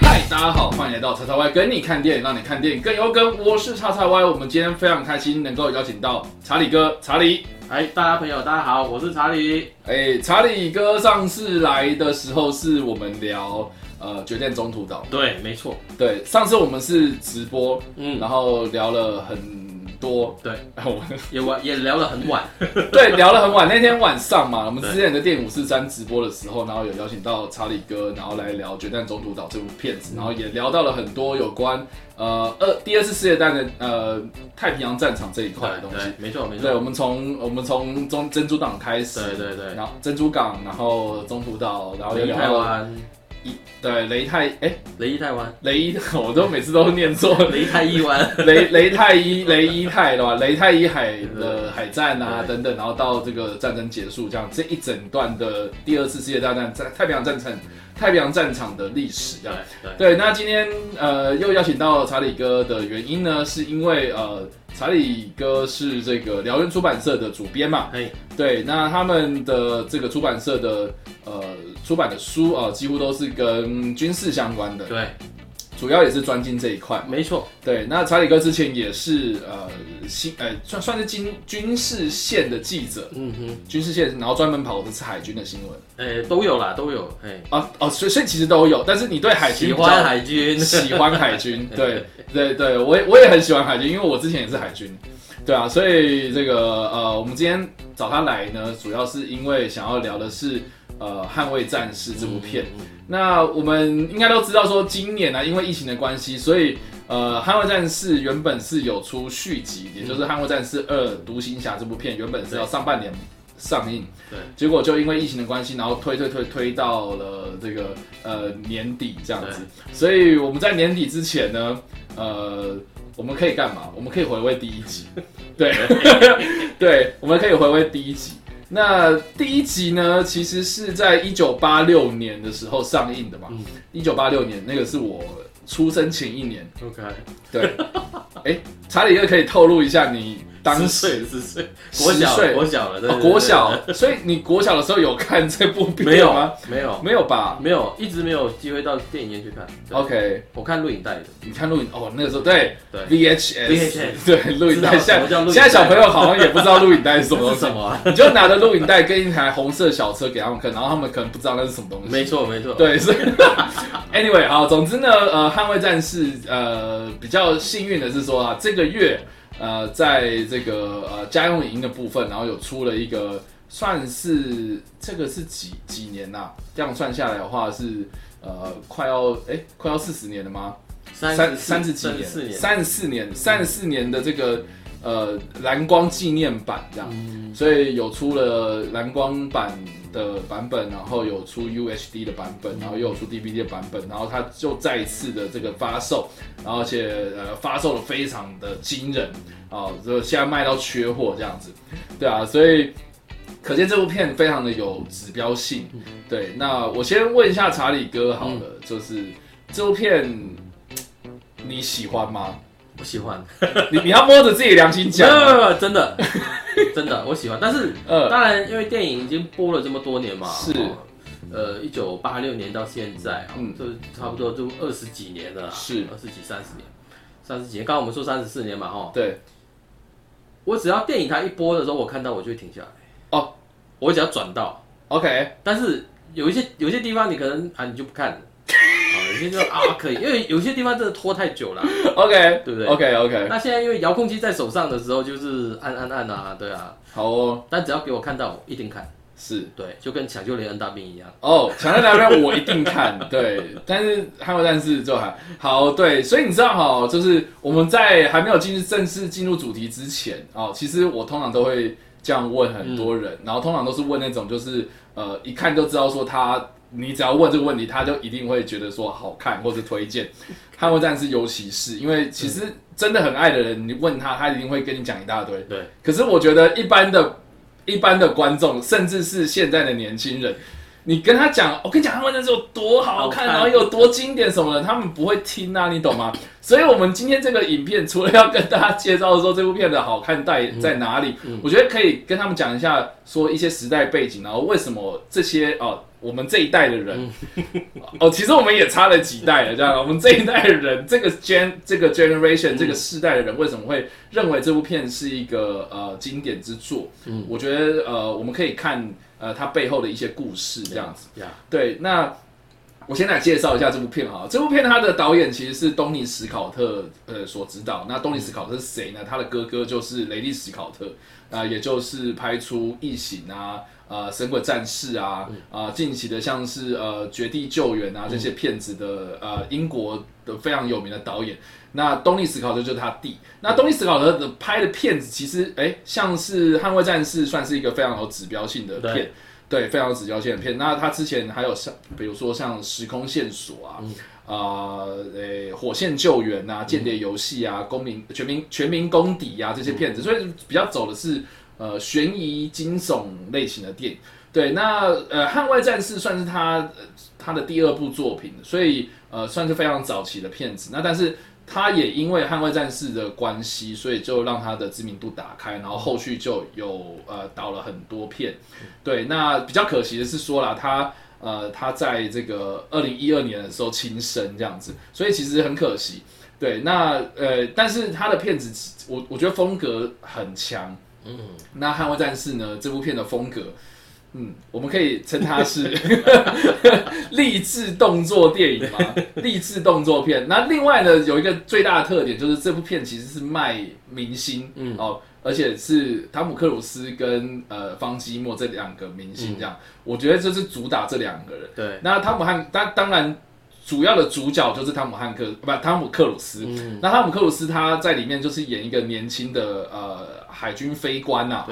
嗨，大家好，欢迎来到叉叉 Y 跟你看电影，让你看电影更有梗。我是叉叉 Y，我们今天非常开心能够邀请到查理哥，查理。哎，大家朋友，大家好，我是查理。哎，查理哥上次来的时候是我们聊呃决战中途岛，对，没错，对，上次我们是直播，嗯，然后聊了很多，对，然后我也晚也聊得很晚，对，聊了很晚。那天晚上嘛，我们之前的电影五四三直播的时候，然后有邀请到查理哥，然后来聊《决战中途岛》这部片子，然后也聊到了很多有关呃二第二次世界大战的呃太平洋战场这一块的东西。没错没错。对，我，们从我们从中珍珠港开始，对对对，然后珍珠港，然后中途岛，然后又聊到台湾，一对雷泰哎雷伊泰湾，雷伊，我都每次都念错，雷泰伊 湾，雷雷泰伊雷伊泰对吧，雷泰伊海的海战啊等等，然后到这个战争结束，这样这一整段的第二次世界大战在太平洋战场太平洋战场的历史这对样。对，对，那今天呃又邀请到查理哥的原因呢，是因为呃查理哥是这个辽源出版社的主编嘛，嘿，对，那他们的这个出版社的呃出版的书啊、呃几乎都是跟军事相关的，对，主要也是专精这一块嘛。没错，对，那查理哥之前也是呃新呃算算是军军事线的记者，嗯哼，军事线，然后专门跑的是海军的新闻。哎，都有啦，都有，哎，啊哦，所以所以其实都有，但是你对海军喜欢海军，喜欢海军，对对对，我也我也很喜欢海军，因为我之前也是海军，对啊，所以这个呃，我们今天找他来呢，主要是因为想要聊的是呃《捍卫战士》这部片。嗯，嗯那我们应该都知道说，今年呢、因为疫情的关系，所以呃，《捍卫战士》原本是有出续集，也就是《捍卫战士二：独行侠》这部片，原本是要上半年上映，对，结果就因为疫情的关系，然后推推推推到了这个呃年底这样子，所以我们在年底之前呢，呃。我们可以干嘛？我们可以回味第一集，对，对，我们可以回味第一集。那第一集呢，其实是在一九八六年的时候上映的嘛。嗯一九八六年那个是我出生前一年。，OK，对，哎、查理哥可以透露一下你当十时岁。十岁，国小国小了，国小，所以你国小的时候有看这部片没有吗？没有。没有吧？没有，一直没有机会到电影院去看。？OK，我看录影带的，你看录影哦，那个时候对对，VHS VHS 对录影带，现什么叫录影带？现在小朋友好像也不知道录影带是什么东西，是什么？啊？你就拿着录影带跟一台红色小车给他们看，然后他们可能不知道那是什么东西。没错没错，对，所以 anyway 好，总之呢，呃，捍卫战士呃比较幸运的是说啊，这个月呃在这个呃家用影音的部分，然后有出了一个算是这个是几几年呐、这样算下来的话是呃快要哎快要四十年了吗？三三三十几年，三十四年，三十四年的这个呃蓝光纪念版这样。嗯，所以有出了蓝光版的版本，然后有出 UHD 的版本，然后又有出 DVD 的版本，然后它就再一次的这个发售，然后而且呃发售的非常的惊人啊，就现在卖到缺货这样子，对啊，所以可见这部片非常的有指标性。对，那我先问一下查理哥好了，就是这部片你喜欢吗？我喜欢，你你要摸着自己良心讲真的。真的我喜欢，但是呃，当然因为电影已经播了这么多年嘛，是。哦呃，一九八六年到现在，嗯嗯，就差不多就二十几年了啦，是。二十几三十年，三十几年，刚刚我们说三十四年嘛，哈，对，我只要电影它一播的时候，我看到我就会停下来，哦，我只要转到，OK，但是有一些有一些地方你可能啊你就不看有些就啊可以，因为有些地方真的拖太久了。OK，对不对 OK OK，那现在因为遥控器在手上的时候，就是按按按啊，对啊。好哦，但只要给我看到，我一定看。是对，就跟抢救连恩大兵一样。哦，抢救连恩大兵我一定看，对，但是捍卫战士就还好，对，所以你知道哈，就是我们在还没有进入正式进入主题之前哦，其实我通常都会这样问很多人，然后通常都是问那种就是呃一看就知道说他，你只要问这个问题，他就一定会觉得说好看或者推荐。捍卫战士尤其是因为其实真的很爱的人，你问他，他一定会跟你讲一大堆。对，可是我觉得一般的、一般的观众，甚至是现在的年轻人，你跟他讲，我跟你讲，他们那是有多好看，好看然后有多经典什么的，他们不会听啊，你懂吗？所以，我们今天这个影片，除了要跟大家介绍说这部片的好看在在哪里，我觉得可以跟他们讲一下，说一些时代背景，然后为什么这些哦，我们这一代的人，哦，其实我们也差了几代了，这样，我们这一代的人，这个 gen 这个 generation 这个世代的人，为什么会认为这部片是一个呃经典之作？嗯，我觉得呃，我们可以看呃它背后的一些故事，这样子。呀，对，那我先来介绍一下这部片哈。这部片它的导演其实是东尼史考特呃所指导。那东尼史考特是谁呢？他的哥哥就是雷利史考特啊、也就是拍出《异形》啊、呃《神鬼战士》啊、啊、近期的像是呃《绝地救援》啊这些片子的呃英国的非常有名的导演。那东尼史考特就是他弟。那东尼史考特的拍的片子其实哎，像是《捍卫战士》算是一个非常有指标性的对片。对，非常有指标性的片。那他之前还有像，比如说像《时空线索》啊，啊、呃，火线救援啊，间谍游戏啊，公民全民全民公敌啊这些片子，所以比较走的是呃悬疑惊悚类型的电影。对，那呃，《捍卫战士》算是他呃他的第二部作品，所以呃算是非常早期的片子。那但是他也因为《捍卫战士》的关系，所以就让他的知名度打开，然后后续就有呃导了很多片。对，那比较可惜的是说啦，他呃他在这个二零一二年的时候轻生这样子，所以其实很可惜。对，那呃，但是他的片子我我觉得风格很强。嗯，那《捍卫战士》呢？这部片的风格，嗯，我们可以称它是 励志动作电影嘛，励志动作片。那另外呢，有一个最大的特点就是这部片其实是卖明星，嗯哦，而且是汤姆克鲁斯跟呃方基莫这两个明星这样，我觉得这是主打这两个人。对，那汤姆汉当当然主要的主角就是汤姆汉克不汤姆克鲁斯。那汤姆克鲁斯他在里面就是演一个年轻的呃海军飞官呐、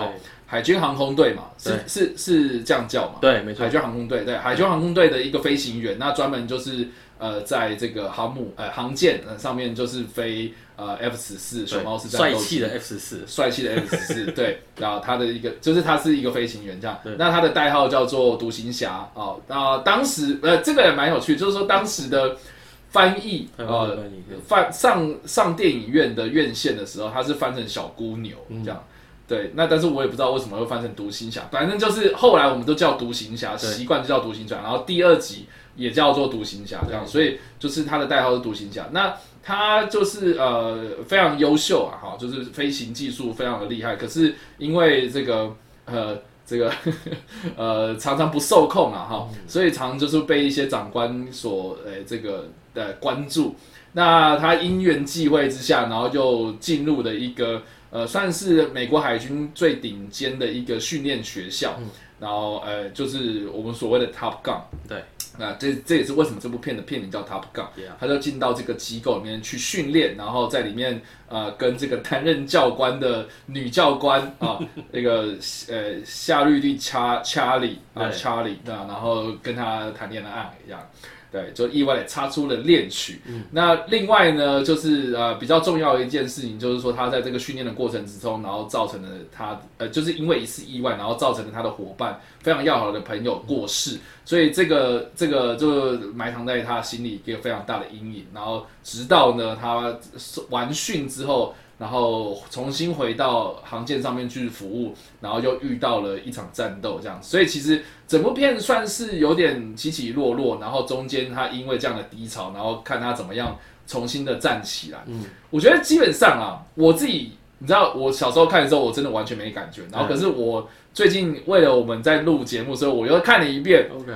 海军航空队嘛，是是是这样叫嘛？对，没错海，军航空队，对，海军航空队的一个飞行员，那专门就是呃，在这个航母呃航舰呃上面就是飞呃 F 十四熊猫式对战斗机。帅气的 F 十四，帅气的 F 十四，对，然后他的一个就是他是一个飞行员这样，那他的代号叫做独行侠哦。那当时呃这个也蛮有趣，就是说当时的翻译呃翻上上电影院的院线的时候，他是翻成小姑牛嗯。这样。对，那但是我也不知道为什么会翻成独行侠，反正就是后来我们都叫独行侠，习惯就叫独行侠，然后第二集也叫做独行侠这样，所以就是他的代号是独行侠。那他就是呃非常优秀啊，哈，就是飞行技术非常的厉害，可是因为这个呃这个 呃常常不受控啊，哈，所以常就是被一些长官所呃这个的关注。那他因缘际会之下，然后就进入了一个呃，算是美国海军最顶尖的一个训练学校，然后呃，就是我们所谓的 Top Gun。对，那这这也是为什么这部片的片名叫 Top Gun，他就进到这个机构里面去训练，然后在里面呃跟这个担任教官的女教官啊，那个呃夏绿蒂查查理啊查理啊，然后跟他谈恋爱一样。对，就意外的擦出了恋曲。那另外呢，就是呃比较重要的一件事情，就是说他在这个训练的过程之中，然后造成了他呃就是因为一次意外，然后造成了他的伙伴非常要好的朋友过世，所以这个这个就埋藏在他心里一个非常大的阴影。然后直到呢他完训之后，然后重新回到航舰上面去服务，然后又遇到了一场战斗，这样。所以其实整部片算是有点起起落落，然后中间他因为这样的低潮，然后看他怎么样重新的站起来。嗯，我觉得基本上啊，我自己你知道，我小时候看的时候，我真的完全没感觉。然后可是我最近为了我们在录节目，所以我又看了一遍。OK，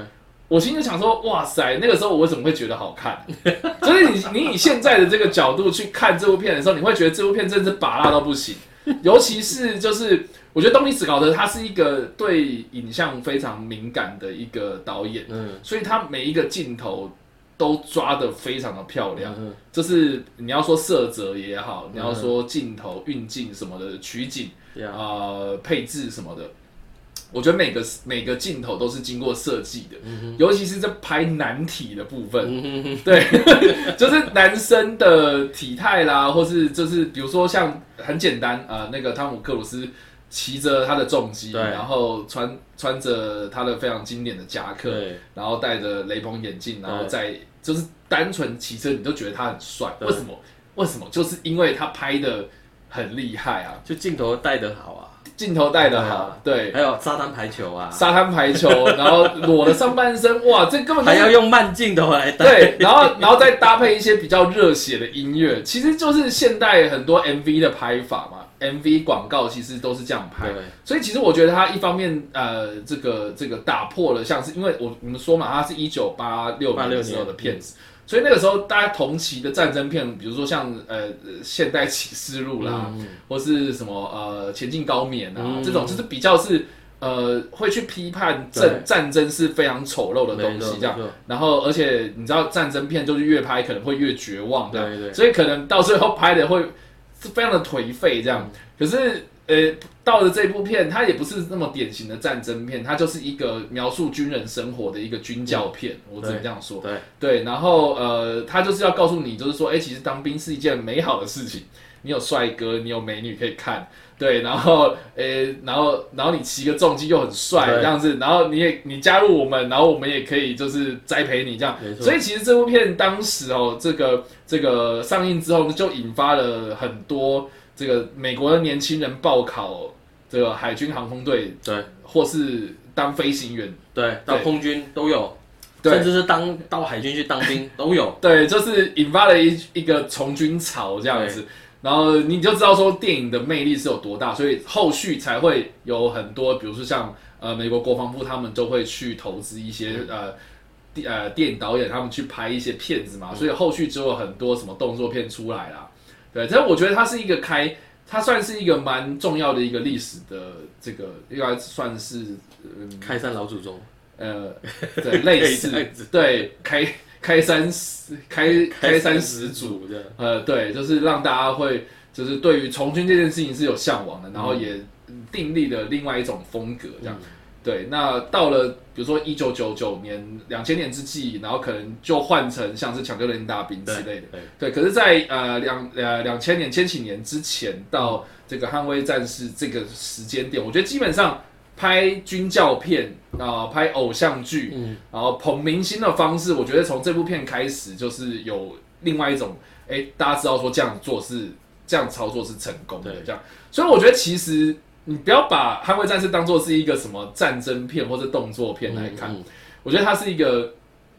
我心里想说，哇塞，那个时候我为什么会觉得好看？所以你你以现在的这个角度去看这部片的时候，你会觉得这部片真是拔辣到不行。尤其是就是，我觉得东尼史考特他是一个对影像非常敏感的一个导演，嗯所以他每一个镜头都抓得非常的漂亮。嗯就是你要说色泽也好，你要说镜头运镜什么的取景呃配置什么的，我觉得每个每个镜头都是经过设计的，尤其是这拍男体的部分，对，就是男生的体态啦，或是就是比如说像很简单啊、呃那个汤姆克鲁斯骑着他的重机，对然后穿穿着他的非常经典的夹克，对然后戴着雷朋眼镜，然后对在就是单纯骑车，你都觉得他很帅。为什么？为什么？就是因为他拍的很厉害啊，就镜头带的好啊，镜头带的好，对，还有沙滩排球啊，沙滩排球，然后裸的上半身，哇，这根本就是还要用慢镜头来带，对，然后然后再搭配一些比较热血的音乐，其实就是现代很多 MV 的拍法嘛。MV 广告其实都是这样拍，对。所以其实我觉得它一方面呃，这个这个打破了像是因为我我们说嘛，它是一九八六年的时候的片子，所以那个时候大家同期的战争片，比如说像呃呃现代启示录啦，嗯或是什么呃前进高棉啊、嗯。这种，就是比较是呃会去批判战战争是非常丑陋的东西这样。然后，而且你知道战争片就是越拍可能会越绝望这样，对对所以可能到最后拍的会是非常的颓废这样。可是，呃，到了这部片，它也不是那么典型的战争片，它就是一个描述军人生活的一个军教片，我只能这样说。对对，然后呃，它就是要告诉你，就是说，哎，其实当兵是一件美好的事情，你有帅哥，你有美女可以看。对，然后，诶，然后，然后你骑个重机又很帅这样子，然后你也你加入我们，然后我们也可以就是栽培你这样所以其实这部片当时哦，这个这个上映之后就引发了很多这个美国的年轻人报考这个海军航空队，对。或是当飞行员，对，当空军都有，对。甚至是当到海军去当兵 都有，对，就是引发了一一个从军潮这样子，然后你就知道说电影的魅力是有多大，所以后续才会有很多，比如说像呃美国国防部他们就会去投资一些呃。电呃，电影导演他们去拍一些片子嘛，所以后续就有很多什么动作片出来啦。对，但我觉得它是一个开，它算是一个蛮重要的一个历史的这个，应该算是嗯开山老祖宗，呃，对，类 似对开开山始开开山始祖，的，呃，对，就是让大家会就是对于从军这件事情是有向往的，然后也订立了另外一种风格这样。对，那到了比如说一九九九年、两千年之际，然后可能就换成像是抢救连大兵之类的。对对，可是在，呃两呃两千年、千禧年之前到这个捍卫战士这个时间点，我觉得基本上拍军教片啊、拍偶像剧，嗯，然后捧明星的方式，我觉得从这部片开始就是有另外一种，哎，大家知道说这样做是这样操作是成功的对。这样，所以我觉得其实你不要把《捍卫战士》当做是一个什么战争片或者动作片来看，嗯嗯我觉得它是一个，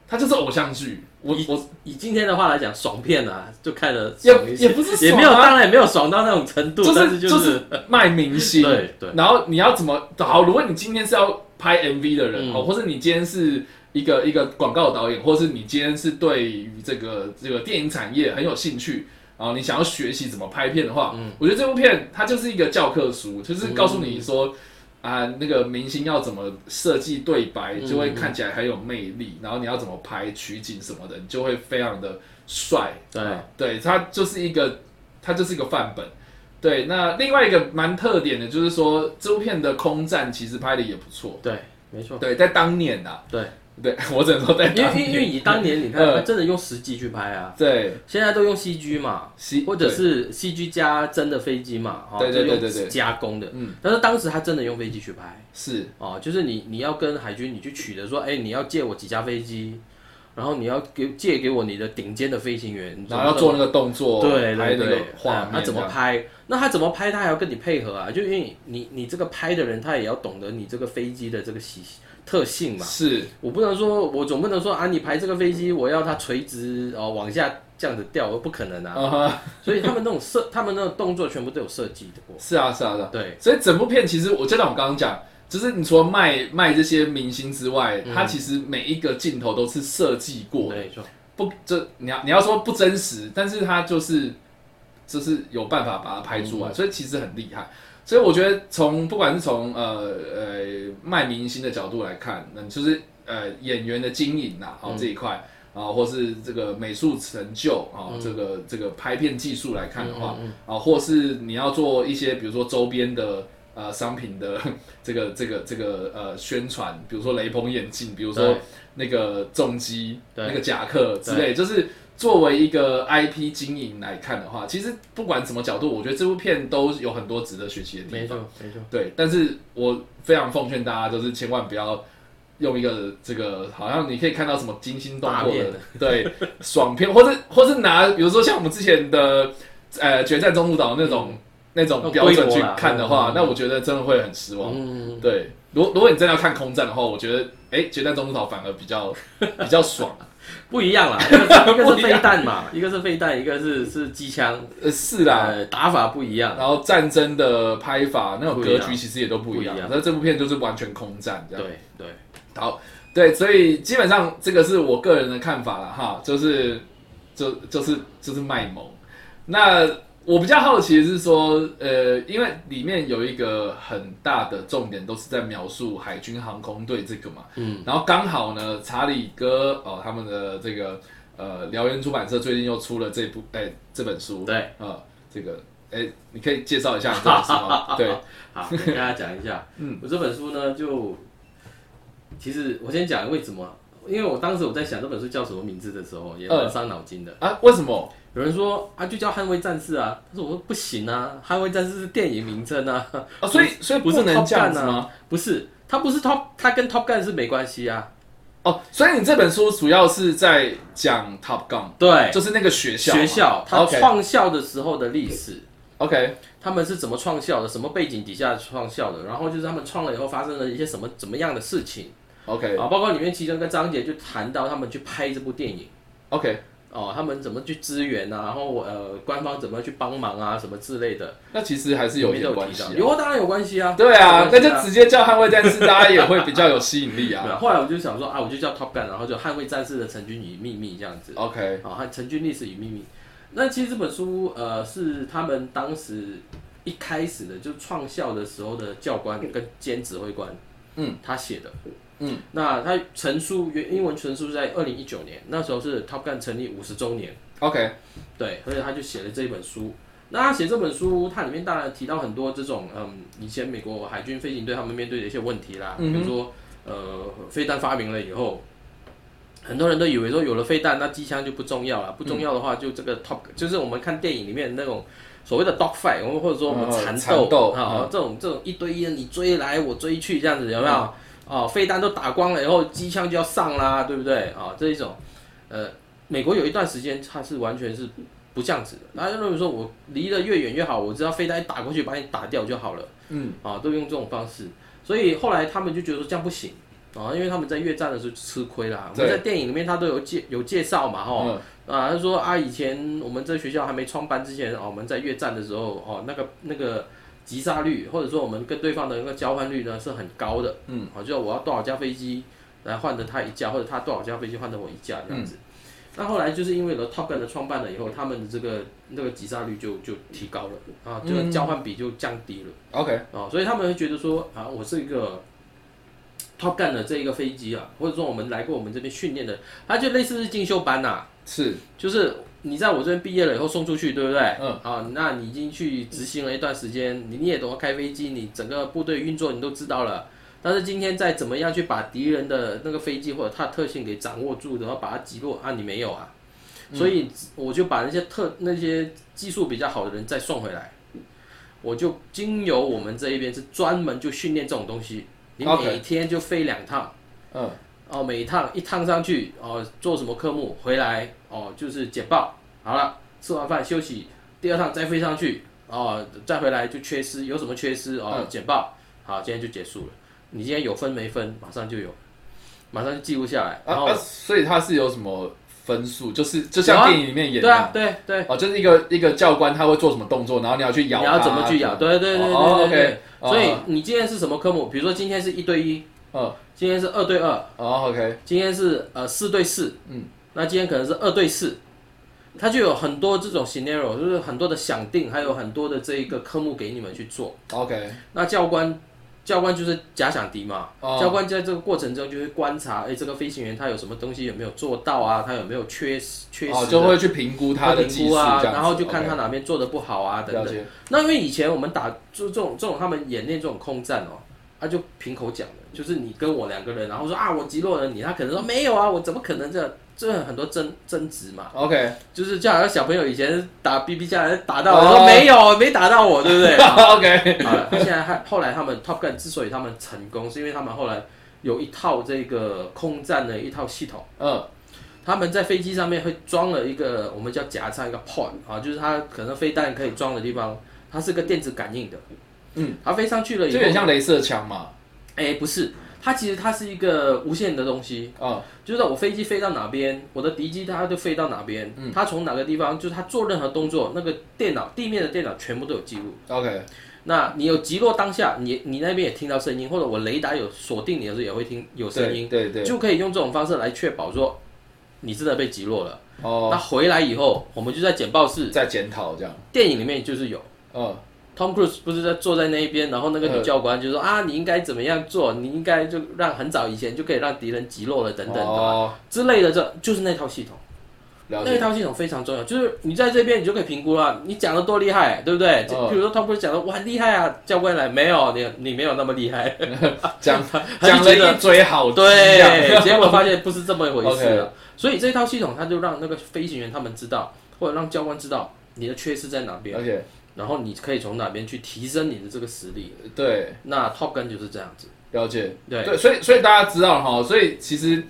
它就是偶像剧。我以我以今天的话来讲，爽片啊，就看了也不是也没有，当然也没有爽到那种程度，但就是就是卖明星，对对。然后你要怎么好？如果你今天是要拍 MV 的人，嗯。哦、或者你今天是一个一个广告导演，或是你今天是对于这个这个电影产业很有兴趣，然后你想要学习怎么拍片的话，嗯我觉得这部片它就是一个教科书，就是告诉你说。啊，那个明星要怎么设计对白，嗯就会看起来很有魅力。然后你要怎么拍取景什么的，你就会非常的帅。对啊对，它就是一个，它就是一个范本。对，那另外一个蛮特点的，就是说这部片的空战其实拍的也不错。对，没错，对，在当年呐、对，对 我只能说在因为因为。以当年你看，嗯。他真的用实际去拍啊，对，现在都用 CG 嘛，西或者是 CG 加真的飞机嘛，哈对对对对。加工的，嗯。但是当时他真的用飞机去拍。是。哦，就是你你要跟海军你去取得说，哎、你要借我几架飞机，然后你要给借给我你的顶尖的飞行员，然后要做那个动作，对对对，画面，啊他怎么？拍？那他怎么拍？他还要跟你配合啊，就因为你你这个拍的人，他也要懂得你这个飞机的这个习特性嘛。是我不能说，我总不能说啊，你排这个飞机，我要它垂直哦往下这样子掉，不可能啊。所以他们那种设，他们那种动作全部都有设计的过。是啊是啊是啊。对，所以整部片其实我就像我刚刚讲，就是你除了卖卖这些明星之外，嗯它其实每一个镜头都是设计过的。没错，不，这你要你要说不真实，但是它就是就是有办法把它拍出来，所以其实很厉害。所以我觉得从不管是从呃呃卖明星的角度来看，那就是呃演员的经营呐、哦、这一块啊、或是这个美术成就啊、这个这个拍片技术来看的话，啊、或是你要做一些比如说周边的。呃，商品的这个这个这个呃宣传，比如说雷朋眼镜，比如说那个重机、对。那个夹克之类，就是作为一个 IP 经营来看的话，其实不管什么角度，我觉得这部片都有很多值得学习的地方。没方。错没错，对，但是我非常奉劝大家，就是千万不要用一个这个，好像你可以看到什么惊心动魄的，对，爽片，或者或者拿，比如说像我们之前的呃《决战中途岛》那种、那种标准去看的话，嗯那我觉得真的会很失望。嗯，对，如果如果你真的要看空战的话，我觉得哎，《决战中途岛》反而比较 比较爽。不一样啦，一个是飞弹嘛，一个是飞弹，一个是是机枪，呃，是啦，呃，打法不一样，然后战争的拍法那种格局其实也都不一样不一。样那这部片就是完全空战这样。对对，好，对，所以基本上这个是我个人的看法了哈，就是就就是就是卖萌。那我比较好奇的是说，呃，因为里面有一个很大的重点都是在描述海军航空队这个嘛，嗯，然后刚好呢，查理哥哦他们的这个呃燎原出版社最近又出了这部哎这本书，对，呃这个哎你可以介绍一下你这本书吗？对，好，我跟大家讲一下，嗯，我这本书呢，就其实我先讲为什么，因为我当时我在想这本书叫什么名字的时候，也蛮嗯。伤脑筋的。啊为什么？有人说啊，就叫《捍卫战士》啊，但是我说不行啊，《捍卫战士》是电影名称啊，啊所以所以不是能 Top 这样 Gun 啊子吗？，不是，它不是 Top，它跟 Top Gun 是没关系啊。哦，所以你这本书主要是在讲 Top Gun，对，就是那个学校。学校它 OK 创校的时候的历史。OK，他们是怎么创校的？什么背景底下创校的？然后就是他们创了以后发生了一些什么怎么样的事情 OK 啊？包括里面其中一个章节就谈到他们去拍这部电影 OK，哦，他们怎么去支援啊？然后呃，官方怎么去帮忙啊？什么之类的，那其实还是有里面都点关系啊。有啊，当然有关系啊。对啊，那就直接叫捍卫战士，大家也会比较有吸引力 对啊。啊。后来我就想说啊，我就叫 Top Gun，然后就捍卫战士的成军与秘密这样子。OK，啊，和成军历史与秘密。那其实这本书呃是他们当时一开始的，就创校的时候的教官跟兼指挥官，嗯，他写的，嗯，那他成书原英文成书是在二零一九年，那时候是 Top Gun 成立五十周年，OK，对，所以他就写了这一本书。那他写这本书，它里面当然提到很多这种嗯，以前美国海军飞行队他们面对的一些问题啦，嗯比如说呃，飞弹发明了以后，很多人都以为说有了飞弹，那机枪就不重要了，不重要的话就这个 top，、就是我们看电影里面那种所谓的 dog fight，我们或者说我们嗯缠缠斗啊、嗯。这种这种一堆人你追来我追去这样子有没有？哦，飞弹都打光了以后，机枪就要上啦，对不对？啊、这一种，呃，美国有一段时间它是完全是不这样子的，那就认为说我离得越远越好，我只要飞弹一打过去把你打掉就好了，嗯，啊，都用这种方式，所以后来他们就觉得说这样不行啊，因为他们在越战的时候吃亏啦。我们在电影里面他都有介有介绍嘛，哈、嗯。啊，他说啊，以前我们这学校还没创办之前，哦，我们在越战的时候，哦，那个那个击杀率，或者说我们跟对方的那个交换率呢是很高的，嗯，好、就我要多少架飞机来换得他一架，或者他多少架飞机换得我一架这样子。那后来就是因为了 Top Gun 的创办了以后，他们的这个那个击杀率就就提高了啊，这个嗯交换比就降低了。OK，哦，所以他们会觉得说啊，我是一个 Top Gun 的这一个飞机啊，或者说我们来过我们这边训练的，它就类似是进修班呐、是，就是你在我这边毕业了以后送出去，对不对？嗯，好，那你已经去执行了一段时间，你你也懂得开飞机，你整个部队运作你都知道了。但是今天再怎么样去把敌人的那个飞机或者它的特性给掌握住，然后把它击落啊，你没有啊，所以我就把那些特那些技术比较好的人再送回来，我就经由我们这一边是专门就训练这种东西，你每天就飞两趟。嗯哦，每一趟一趟上去哦，做什么科目回来哦，就是简报好了，吃完饭休息，第二趟再飞上去哦，再回来就缺失，有什么缺失哦，嗯简报好，今天就结束了。你今天有分没分，马上就有，马上就记录下来，然后、啊啊，所以它是有什么分数？就是就像电影里面演的，对啊，对对，哦，就是一个一个教官他会做什么动作，然后你要去咬它，你要怎么去咬？对对对对哦对所以你今天是什么科目？比如说今天是一对一，嗯，今天是二对二，哦，OK，今天是呃四对四，嗯，那今天可能是二对四，它就有很多这种 scenario，就是很多的想定，还有很多的这一个科目给你们去做。OK，那教官，教官就是假想敌嘛，哦教官在这个过程中就会观察，哎，这个飞行员他有什么东西有没有做到啊？他有没有缺失缺失的？哦，就会去评估他的评技术估啊然后就看他哪边做的不好啊，等等。那因为以前我们打就这种这种他们演练这种空战哦，啊他就凭口讲的，就是你跟我两个人，然后说啊我击落了你，他可能说没有啊，我怎么可能这样？这很多争争执嘛，OK 就是就好像小朋友以前打 BB 架打到说没有，没打到我，对不对？OK，好现在他后来他们 Top Gun 之所以他们成功，是因为他们后来有一套这个空战的一套系统。嗯他们在飞机上面会装了一个我们叫夹舱一个 pod 啊，就是它可能飞弹可以装的地方，它是个电子感应的。嗯，它飞上去了以后，就有点像镭射枪嘛，哎、不是，它其实它是一个无线的东西，哦就是我飞机飞到哪边，我的敌机它就飞到哪边，它从哪个地方，就是它做任何动作，那个电脑地面的电脑全部都有记录。OK 那你有击落当下，你你那边也听到声音，或者我雷达有锁定你的时候也会听有声音，对对对，就可以用这种方式来确保说你真的被击落了。哦那回来以后，我们就在简报室，在检讨这样，电影里面就是有嗯 Tom Cruise 不是在坐在那一边，然后那个女教官就说、啊，你应该怎么样做，你应该就让很早以前就可以让敌人击落了等等的、哦。之类的这，就是那套系统。那一套系统非常重要，就是你在这边你就可以评估了，你讲的多厉害，对不对？嗯。比如说 Tom Cruise 讲的哇很厉害啊，教官来没有你你没有那么厉害，讲 他讲了一嘴好鸡对，结果发现不是这么一回事。所以这套系统它就让那个飞行员他们知道，或者让教官知道你的缺失在哪边然后你可以从哪边去提升你的这个实力。对。那 Top Gun 就是这样子，了解，对。对，所以所以大家知道了哈，所以其实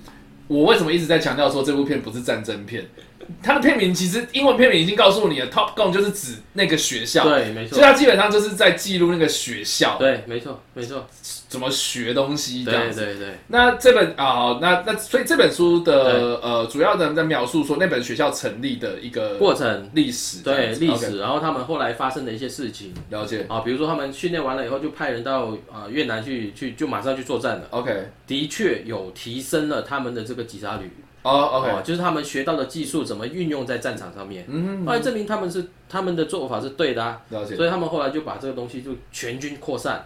我为什么一直在强调说这部片不是战争片，它的片名其实英文片名已经告诉你了，Top Gun 就是指那个学校，对，没错。所以，它基本上就是在记录那个学校。对，没错，没错，怎么学东西这样子。对对。对，那这本啊，好那那所以这本书的呃主要的在描述说那本学校成立的一个过程，历史这对历史，然后他们后来发生的一些事情。了解。啊，比如说他们训练完了以后就派人到啊越南去去就马上去作战了，，OK，的确有提升了他们的这个击杀率。哦，OK，哦，就是他们学到的技术怎么运用在战场上面，嗯，后来证明他们是他们的做法是对的啊，了解，所以他们后来就把这个东西就全军扩散，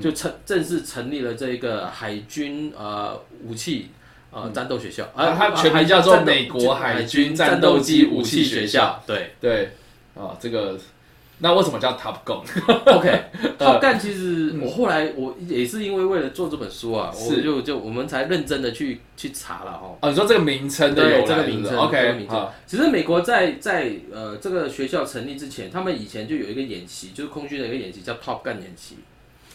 就成正式成立了这个海军呃武器呃战斗学校，啊它全名叫做美国海军战战斗机武武器学学校，对。对。啊，这个那为什么叫 Top Gun？，OK。Top Gun 其实我后来我也是因为为了做这本书啊，我是。就就我们才认真的去去查了哦。哦，你说这个名称的对由来这个名称这个，OK，名称好，其实美国在在呃这个学校成立之前，他们以前就有一个演习，就是空军的一个演习叫 Top Gun 演习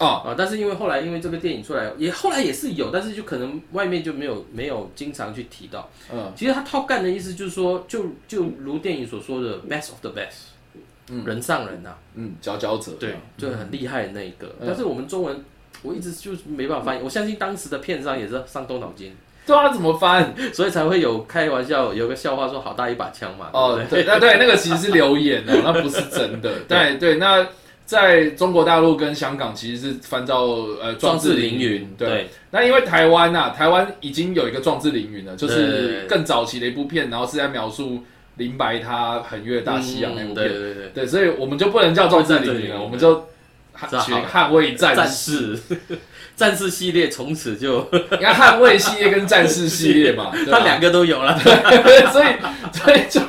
哦，啊。但是因为后来因为这个电影出来，也后来也是有，但是就可能外面就没有没有经常去提到。嗯，其实他 Top Gun 的意思就是说，就就如电影所说的 best of the best，嗯人上人呐、嗯，佼佼者，对，就很厉害的那一个。嗯但是我们中文我一直就是没办法翻译，我相信当时的片商也是伤动脑筋，对啊，怎么翻？所以才会有开玩笑，有个笑话说好大一把枪嘛，哦？对，那对，那个其实是留言哦，那不是真的。对对，那在中国大陆跟香港其实是翻照呃壮志凌云，对。对那因为台湾呐、台湾已经有一个壮志凌云了，就是更早期的一部片，然后是在描述林白他横越大西洋那部嗯对片。对对对，所以我们就不能叫壮志凌云了，我们就学捍卫战战士。士，战士系列从此就 你看捍卫系列跟战士系列嘛，对吧他两个都有了。所以所以就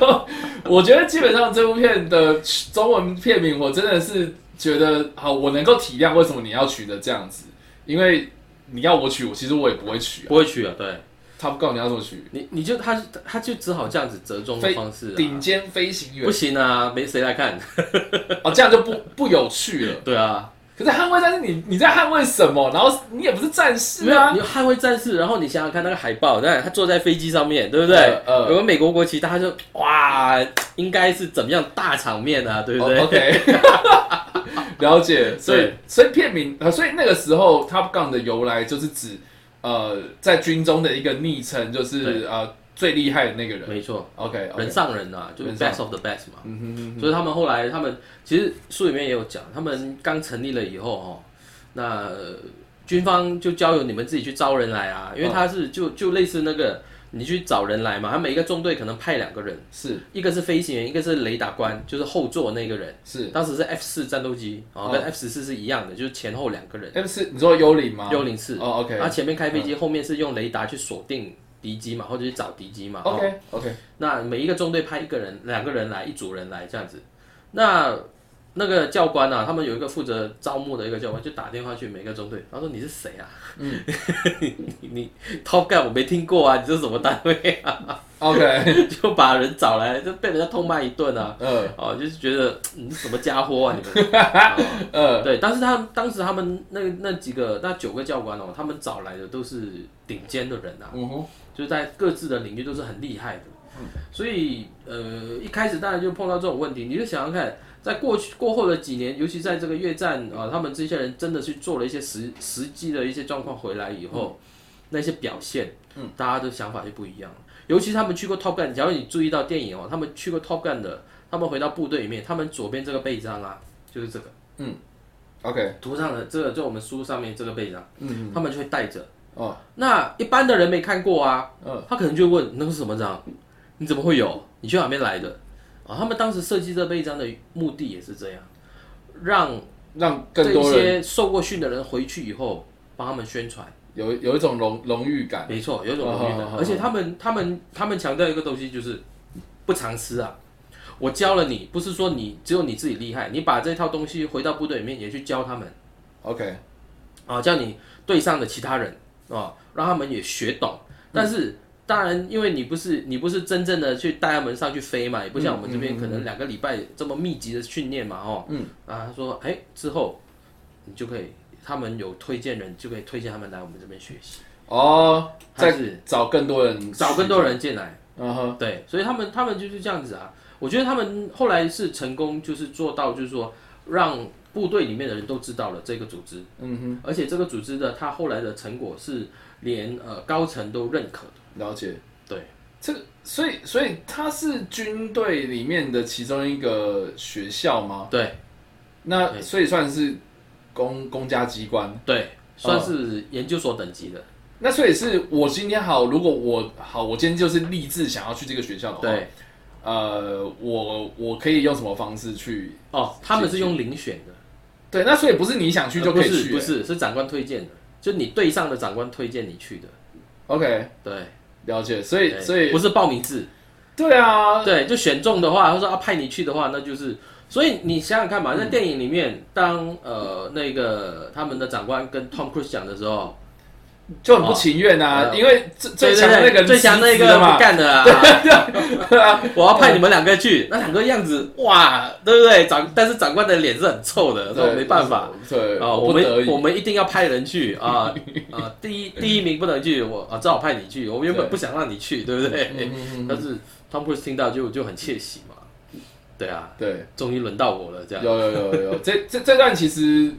我觉得基本上这部片的中文片名，我真的是觉得好，我能够体谅为什么你要取的这样子，因为你要我取，我其实我也不会取啊。不会取啊，对 Top Gun 你要怎么取？你你就他他就只好这样子折中的方式、啊，顶尖飞行员不行啊，没谁来看。哦，这样就不不有趣了。对啊，可是捍卫战士你你在捍卫什么？然后你也不是战士啊你。捍卫战士，然后你想想看那个海报，对，他坐在飞机上面，对不对？呃呃有个美国国旗，大家就哇，应该是怎么样大场面啊，对不对？哦 OK，了解。所以所以片名呃，所以那个时候 Top Gun 的由来就是指呃在军中的一个昵称，就是呃最厉害的那个人。没错，OK，, 人上人啊，就是 best of the best 嘛。嗯哼哼所以他们后来，他们其实书里面也有讲，他们刚成立了以后哦，那、呃军方就交由你们自己去招人来啊，因为他是就就类似那个你去找人来嘛，他每一个中队可能派两个人，是一个是飞行员，一个是雷达官，就是后座那个人。是当时是 F 四战斗机哦，哦跟 F 十四是一样的，就是前后两个人，F 四，你说幽灵吗？幽灵四。哦，OK，然后前面开飞机，后面是用雷达去锁定敌机嘛，或者去找敌机嘛。哦 OK OK，那每一个中队派一个人、两个人来，一组人来这样子。那那个教官啊，他们有一个负责招募的一个教官，就打电话去每个中队，他说你是谁啊？嗯，你你 Top Gun 我没听过啊，你这是什么单位啊？OK，就把人找来，就被人家痛骂一顿啊。嗯哦，就是觉得你是什么家伙啊，你们。哦嗯对，但是他们当时他们那那几个那九个教官哦，他们找来的都是顶尖的人啊，嗯哼，就是在各自的领域都是很厉害的。所以呃，一开始当然就碰到这种问题，你就想想看，在过去过后的几年，尤其在这个越战啊、他们这些人真的去做了一些实实际的一些状况回来以后，那些表现，嗯，大家的想法就不一样了。尤其他们去过 Top Gun，假如你注意到电影哦，他们去过 Top Gun 的，他们回到部队里面，他们左边这个背章啊，就是这个。嗯，OK，图上的这个，就我们书上面这个背章，嗯，他们就会带着。哦，那一般的人没看过啊，嗯他可能就会问那个是什么章？你怎么会有？你去哪边来的？啊，他们当时设计这背章的目的也是这样，让让这更多人些受过训的人回去以后帮他们宣传。有有一种荣荣誉感。没错，有一种荣誉感哦哦哦。而且他们他们他们强调一个东西就是不藏私啊。我教了你，不是说你只有你自己厉害，你把这套东西回到部队里面也去教他们。OK，啊，叫你队上的其他人啊，让他们也学懂。但是当然，因为你不是你不是真正的去带他们上去飞嘛，也不像我们这边可能两个礼拜这么密集的训练嘛，哦，嗯，啊，他说，哎，之后你就可以，他们有推荐人就可以推荐他们来我们这边学习，哦，再还是找更多人，找更多人进来，嗯哼，对，所以他们他们就是这样子啊。我觉得他们后来是成功，就是做到，就是说让部队里面的人都知道了这个组织，嗯哼，而且这个组织的他后来的成果是连呃高层都认可的。了解。对，这个，所以所以他是军队里面的其中一个学校吗？对那所以算是公公家机关。对，算是研究所等级的。那所以是我今天好，如果我好，我今天就是立志想要去这个学校的话，对，呃，我我可以用什么方式去？哦，他们是用遴选的，对，那所以不是你想去就可以去、呃不是不是是长官推荐的，就你对上的长官推荐你去的。OK，对，了解。所以所以不是报名制。对啊，对，就选中的话，他说啊派你去的话，那就是。所以你想想看嘛，在电影里面，当呃那个他们的长官跟 Tom Cruise 讲的时候，就很不情愿啊，哦因为最最对强的那个最强那个不，干的啊，对啊，我要派你们两个去，那两个样子哇，对不对？长但是长官的脸是很臭的，没办法。对，啊，我们我们一定要派人去啊啊！第一第一名不能去，我啊只好派你去。我原本对不想让你去，对不对？但是 Tom Cruise 听到就就很窃喜嘛。对啊，对，终于轮到我了，这样。有有有有有，这这这段其实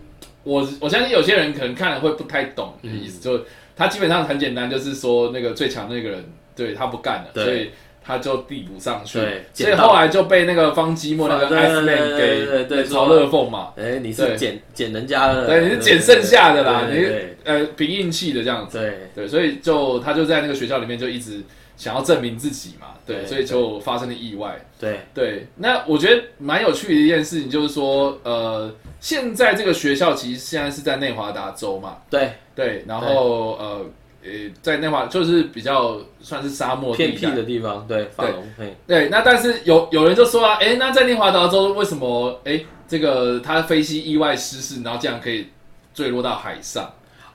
我我相信有些人可能看了会不太懂的意思，就他基本上很简单，就是说那个最强那个人对他不干了，所以他就递补上去，所以后来就被那个方积莫那个对 Ice 对 Man 对对对给对嘲热讽嘛，哎，你是捡捡人家的，对，你是捡剩下的啦，你呃凭运气的这样子，对。对，所以就他就在那个学校里面就一直想要证明自己嘛，对，对所以就发生了意外。对。对，那我觉得蛮有趣的一件事情就是说，呃，现在这个学校其实现在是在内华达州嘛，对，对，然后呃呃，在内华就是比较算是沙漠偏僻的地方，对，法龙，嘿，对，那但是有有人就说啊，哎，那在内华达州为什么哎这个他飞机意外失事，然后这样可以坠落到海上？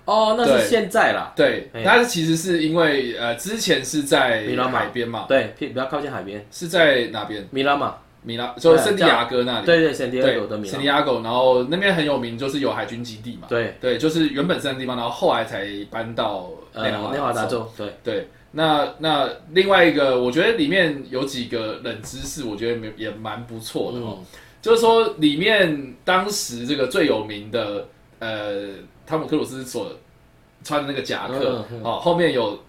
哦，那是现在啦，对，哎它其实是因为呃之前是在米兰嘛海边嘛，对，偏比较靠近海边，是在哪边？米拉嘛，米拉，就圣地亚哥那里。对对，圣地亚对哥的，米圣地拉，亚哥，然后那边很有名，就是有海军基地嘛。对，对，就是原本是那个地方，然后后来才搬到呃，内华内华达州。州，对，对，那那另外一个，我觉得里面有几个冷知识，我觉得也也蛮不错的哦。嗯，就是说，里面当时这个最有名的，呃，汤姆克鲁斯所穿的那个夹克嗯，嗯哦，后面有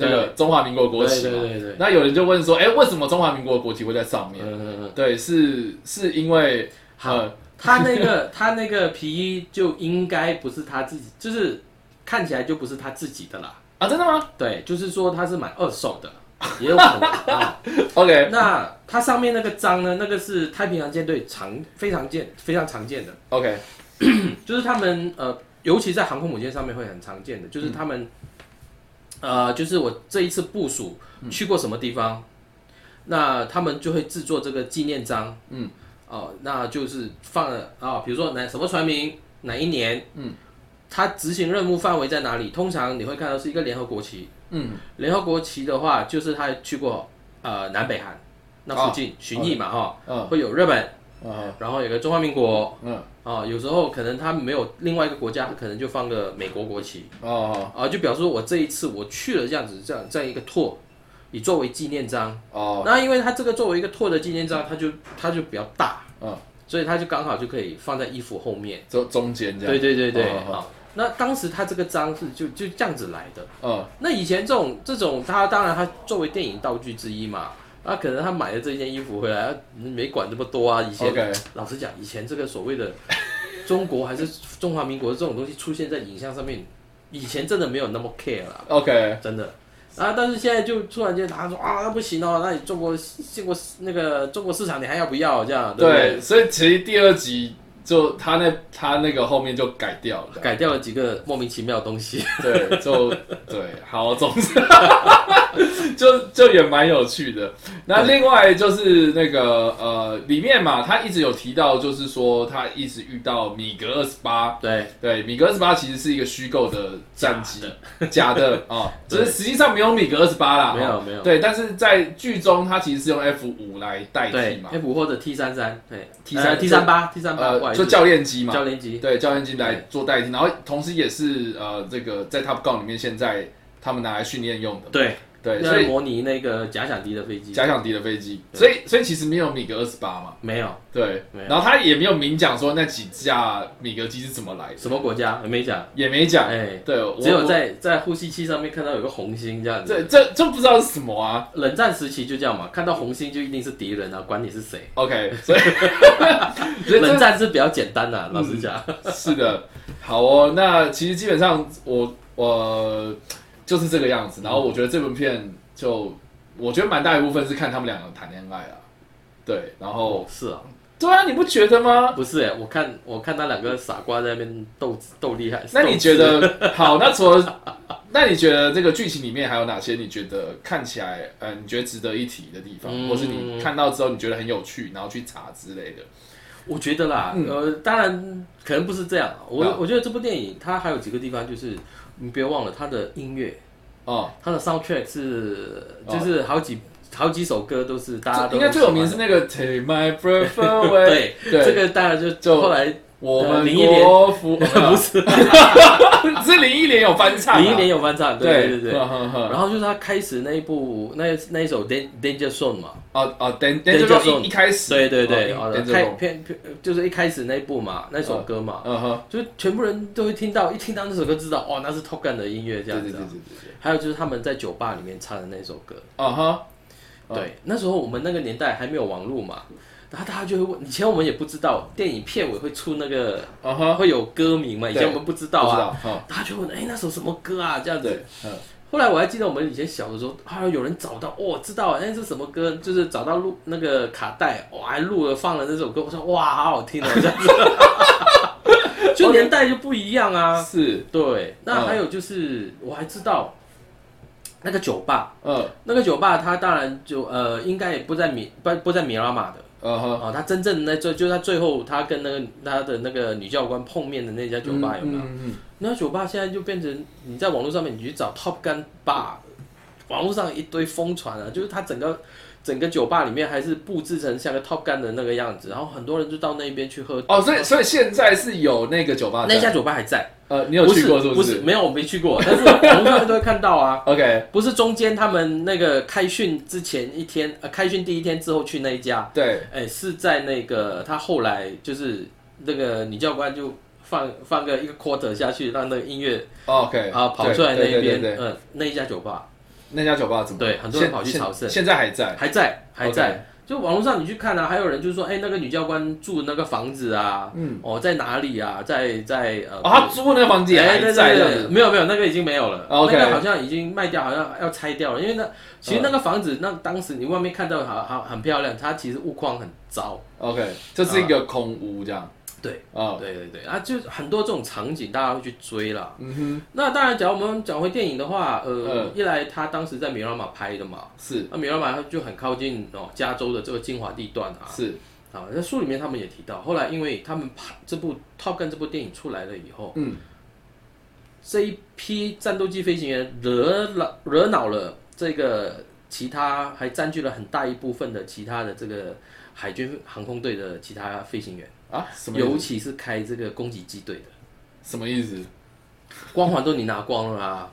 那个中华民国国旗嘛。对对对对，那有人就问说，哎，为什么中华民国国旗会在上面？嗯嗯嗯，对，是是因为好呃他那个 他那个皮衣就应该不是他自己，就是看起来就不是他自己的啦。啊，真的吗对，就是说他是买二手的，也有可能啊。？OK，那它上面那个章呢，那个是太平洋舰队常非常见非常常见的，OK，就是他们呃，尤其在航空母舰上面会很常见的，就是他们、呃，就是我这一次部署去过什么地方，那他们就会制作这个纪念章，嗯，哦，那就是放了啊，比如说哪什么船名哪一年，嗯，它执行任务范围在哪里？通常你会看到是一个联合国旗，嗯，联合国旗的话，就是他去过呃南北韩那附近巡弋嘛哈，嗯会有日本，嗯然后有个中华民国。嗯啊，有时候可能他没有另外一个国家，他可能就放个美国国旗哦啊，就表示我这一次我去了这样子，这样这样一个 tour，以作为纪念章。哦那因为它这个作为一个 tour 的纪念章，它就它就比较大，嗯，所以它就刚好就可以放在衣服后面。中中间这样。对对对对，哦哦啊，那当时它这个章是就就这样子来的。嗯那以前这种这种，它当然它作为电影道具之一嘛，那可能他买了这件衣服回来，嗯没管这么多啊。以前老实讲，以前这个所谓的中国还是中华民国这种东西出现在影像上面，以前真的没有那么 care 啦，OK，真的。啊，但是现在就突然间他说啊，那不行哦，那你中国中国那个中国市场你还要不要这样？对不对？对，所以其实第二集就他那他那个后面就改掉了。改掉了几个莫名其妙的东西。对，就对，好，总之 就就也蛮有趣的。那另外就是那个呃，里面嘛，他一直有提到，就是说他一直遇到米格二十八。对，对，米格二十八其实是一个虚构的战机。假，的。啊，只对。是实际上没有米格二十八啦，哦没有没有。对，但是在剧中它其实是用 F 五来代替嘛，，F 五或者 T 三三，对。T 三 T 三八 T 三八，呃，就教练机嘛，教练机，对，教练机来做代替，然后同时也是呃，这个在 Top Gun 里面现在他们拿来训练用的，对，对，所以模拟那个假想敌的飞机，假想敌的飞机，所以所以其实没有米格二十八嘛，没有。对。没，有。然后他也没有明讲说那几架米格机是怎么来的，什么国家？没讲，也没讲，哎，对，我只有在在呼吸器上面看到有个红星这样子。这这这不知道是什么啊。冷战时期就这样嘛，看到红星就一定是敌人啊，管你是谁。，OK，所以冷战是比较简单的、啊，老实讲。是的，好哦。那其实基本上我我就是这个样子。然后我觉得这部片就我觉得蛮大一部分是看他们两个谈恋爱啊。对，然后哦，是啊，对啊，你不觉得吗？不是哎，我看我看那两个傻瓜在那边斗斗厉害。那你觉得 好？那除了那你觉得这个剧情里面还有哪些你觉得看起来呃你觉得值得一提的地方，嗯或是你看到之后你觉得很有趣，然后去查之类的？我觉得啦，嗯呃，当然可能不是这样。我、啊我觉得这部电影它还有几个地方，就是你别忘了他的音乐，哦，他的 soundtrack 是哦就是好几、好几首歌都是大家都应该最有名是那个 Take My Breath Away，对对。这个大家就就后来我们林忆莲服不是 是林忆莲有翻唱啊，林忆莲有翻唱，对对。对对。呵呵呵。然后就是他开始那一部那那一首 Dan- Danger Zone 嘛，哦哦，Danger 等就 Zone 一一开始，对对对，开片片就是一开始那一部嘛，那首歌嘛，嗯哼，就是全部人都会听到，一听到那首歌知道，哦，那是 Top Gun 的音乐这对对对对样子啊。对对，还有就是他们在酒吧里面唱的那首歌，啊哈，哦对，那时候我们那个年代还没有网络嘛，然后大家就会问，以前我们也不知道电影片尾会出那个会有歌名嘛，以前我们不知道啊，大家就问，哎，那首什么歌啊？这样子。嗯，后来我还记得我们以前小的时候，啊，有人找到，哦，知道，哎，是什么歌？就是找到录那个卡带，我，还录了放了那首歌，我说哇，好好听哦，这样子，就年代就不一样啊。是，对，那嗯。还有就是，我还知道那个酒吧，嗯，那个酒吧它当然就呃，应该也不在米不不在米拉玛的啊，他真正那最就是他最后他跟那个他的那个女教官碰面的那家酒吧有没有？嗯嗯那家酒吧现在就变成你在网络上面你去找 Top Gun Bar，网络上一堆疯传啊，就是他整个整个酒吧里面还是布置成像个 Top Gun 的那个样子，然后很多人就到那边去喝。哦，所以所以现在是有那个酒吧，那家酒吧还在，呃，你有去过是不是？没有，我没去过，但是网络上面都会看到啊。OK，不是中间他们那个开训之前一天，呃，开训第一天之后去那一家，对，哎、是在那个他后来就是那个女教官就放放个一个 quarter 下去，让那个音乐，OK，啊跑出来那一边，嗯，那一家酒吧那家酒吧怎么？对很多人跑去朝圣现现在还在，还在还在就网络上你去看啊，还有人就说，哎、那个女教官住那个房子啊，嗯，哦，在哪里啊，在在呃，哦，他租的那个房子也在没有没有，那个已经没有了。那个好像已经卖掉，好像要拆掉了。因为那其实那个房子，那当时你外面看到好好很漂亮，它其实物况很糟。OK，这是一个空屋这样，对，啊，对对对，啊，就很多这种场景，大家会去追啦。嗯哼，那当然，假如我们讲回电影的话，呃，嗯。一来他当时在米拉玛拍的嘛，是。那米拉玛就很靠近哦加州的这个精华地段啊。是，啊，在书里面他们也提到，后来因为他们拍这部《Top Gun》这部电影出来了以后，嗯，这一批战斗机飞行员惹了惹恼了这个其他，还占据了很大一部分的其他的这个海军航空队的其他飞行员，啊，什么意思？尤其是开这个攻击机队的，什么意思？光环都你拿光了啊！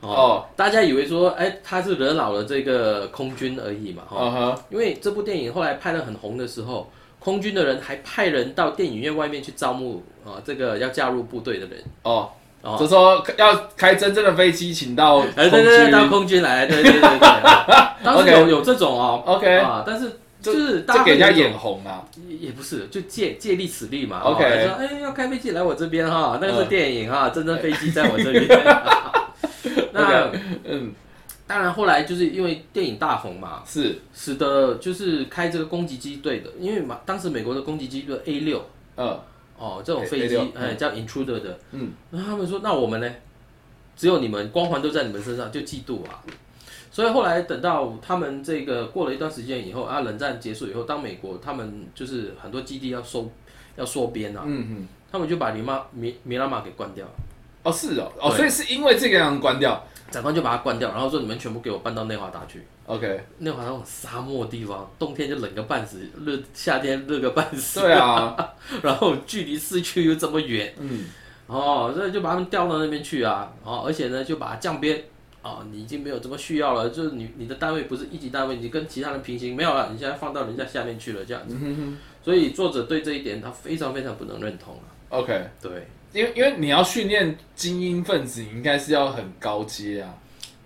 哦，大家以为说，哎，他是惹恼了这个空军而已嘛，哈、因为这部电影后来拍得很红的时候，空军的人还派人到电影院外面去招募啊、这个要加入部队的人。哦，哦。就说要开真正的飞机，请到哎，空对对对，军。到空军来，对对对对，当时有有这种哦。OK 啊，但是就是大家给人家眼红啊。也也不是，就借借力使力嘛。OK 哦说哎要开飞机来我这边哈，那个是嗯。电影哈，真正飞机在我这边。那嗯，当然后来就是因为电影大红嘛，是，使得就是开这个攻击机队的，因为嘛当时美国的攻击机队 A 六嗯，哦这种飞机 A6，哎叫 intruder 的，嗯，那他们说那我们呢，只有你们光环都在你们身上，就嫉妒啊。所以后来等到他们这个过了一段时间以后啊，冷战结束以后，当美国他们就是很多基地要收要缩编啊，嗯嗯，他们就把尼马米米拉玛给关掉了，哦是哦，哦，所以是因为这个样关掉。长官就把它关掉，然后说你们全部给我搬到内华达去。OK，内华达那种沙漠地方，冬天就冷个半死，热夏天热个半死。对啊，然后距离市区又这么远，嗯，哦，所以就把他们调到那边去啊，哦，而且呢就把它降编，哦，你已经没有这么需要了，就是你你的单位不是一级单位，你跟其他人平行，没有了，你现在放到人家下面去了这样子，所以作者对这一点他非常非常不能认同啊，OK，对，因为因为你要训练精英分子，你应该是要很高阶啊。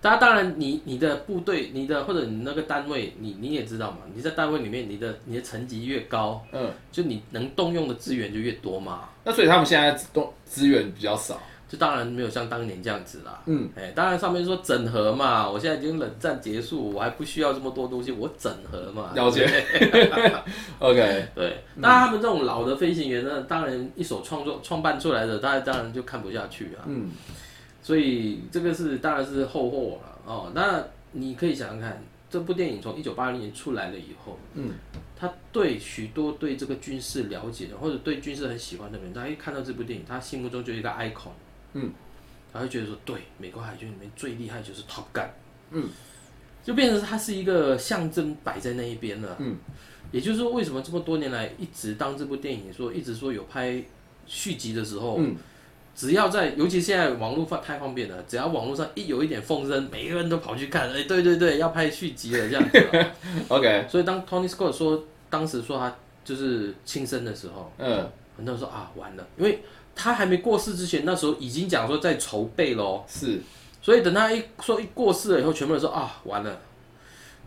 当当然你你的部队，你的或者你那个单位，你你也知道嘛，你在单位里面，你的你的层级越高，嗯，就你能动用的资源就越多嘛，那所以他们现在动资源比较少。就当然没有像当年这样子啦。嗯，哎，当然上面说整合嘛，我现在已经冷战结束，我还不需要这么多东西，我整合嘛。了解 OK，对，那他们这种老的飞行员呢，当然一手创作创办出来的，大家当然就看不下去啊。嗯，所以这个是当然是后货了哦。那你可以想想看，这部电影从一九八零年出来了以后，嗯，他对许多对这个军事了解的，或者对军事很喜欢的人，他一看到这部电影，他心目中就一个 icon，嗯，他会觉得说，对，美国海军里面最厉害就是 Top Gun，嗯，就变成它是一个象征摆在那一边了，嗯，也就是说，为什么这么多年来一直当这部电影说一直说有拍续集的时候，嗯，只要在，尤其现在网络发太方便了，只要网络上一有一点风声，每个人都跑去看，哎，对对对，要拍续集了这样子啊、OK，所以当 Tony Scott 说当时说他就是轻生的时候，嗯，很多人说啊完了，因为他还没过世之前，那时候已经讲说在筹备喽，是，所以等他一说一过世了以后，全部人说啊完了，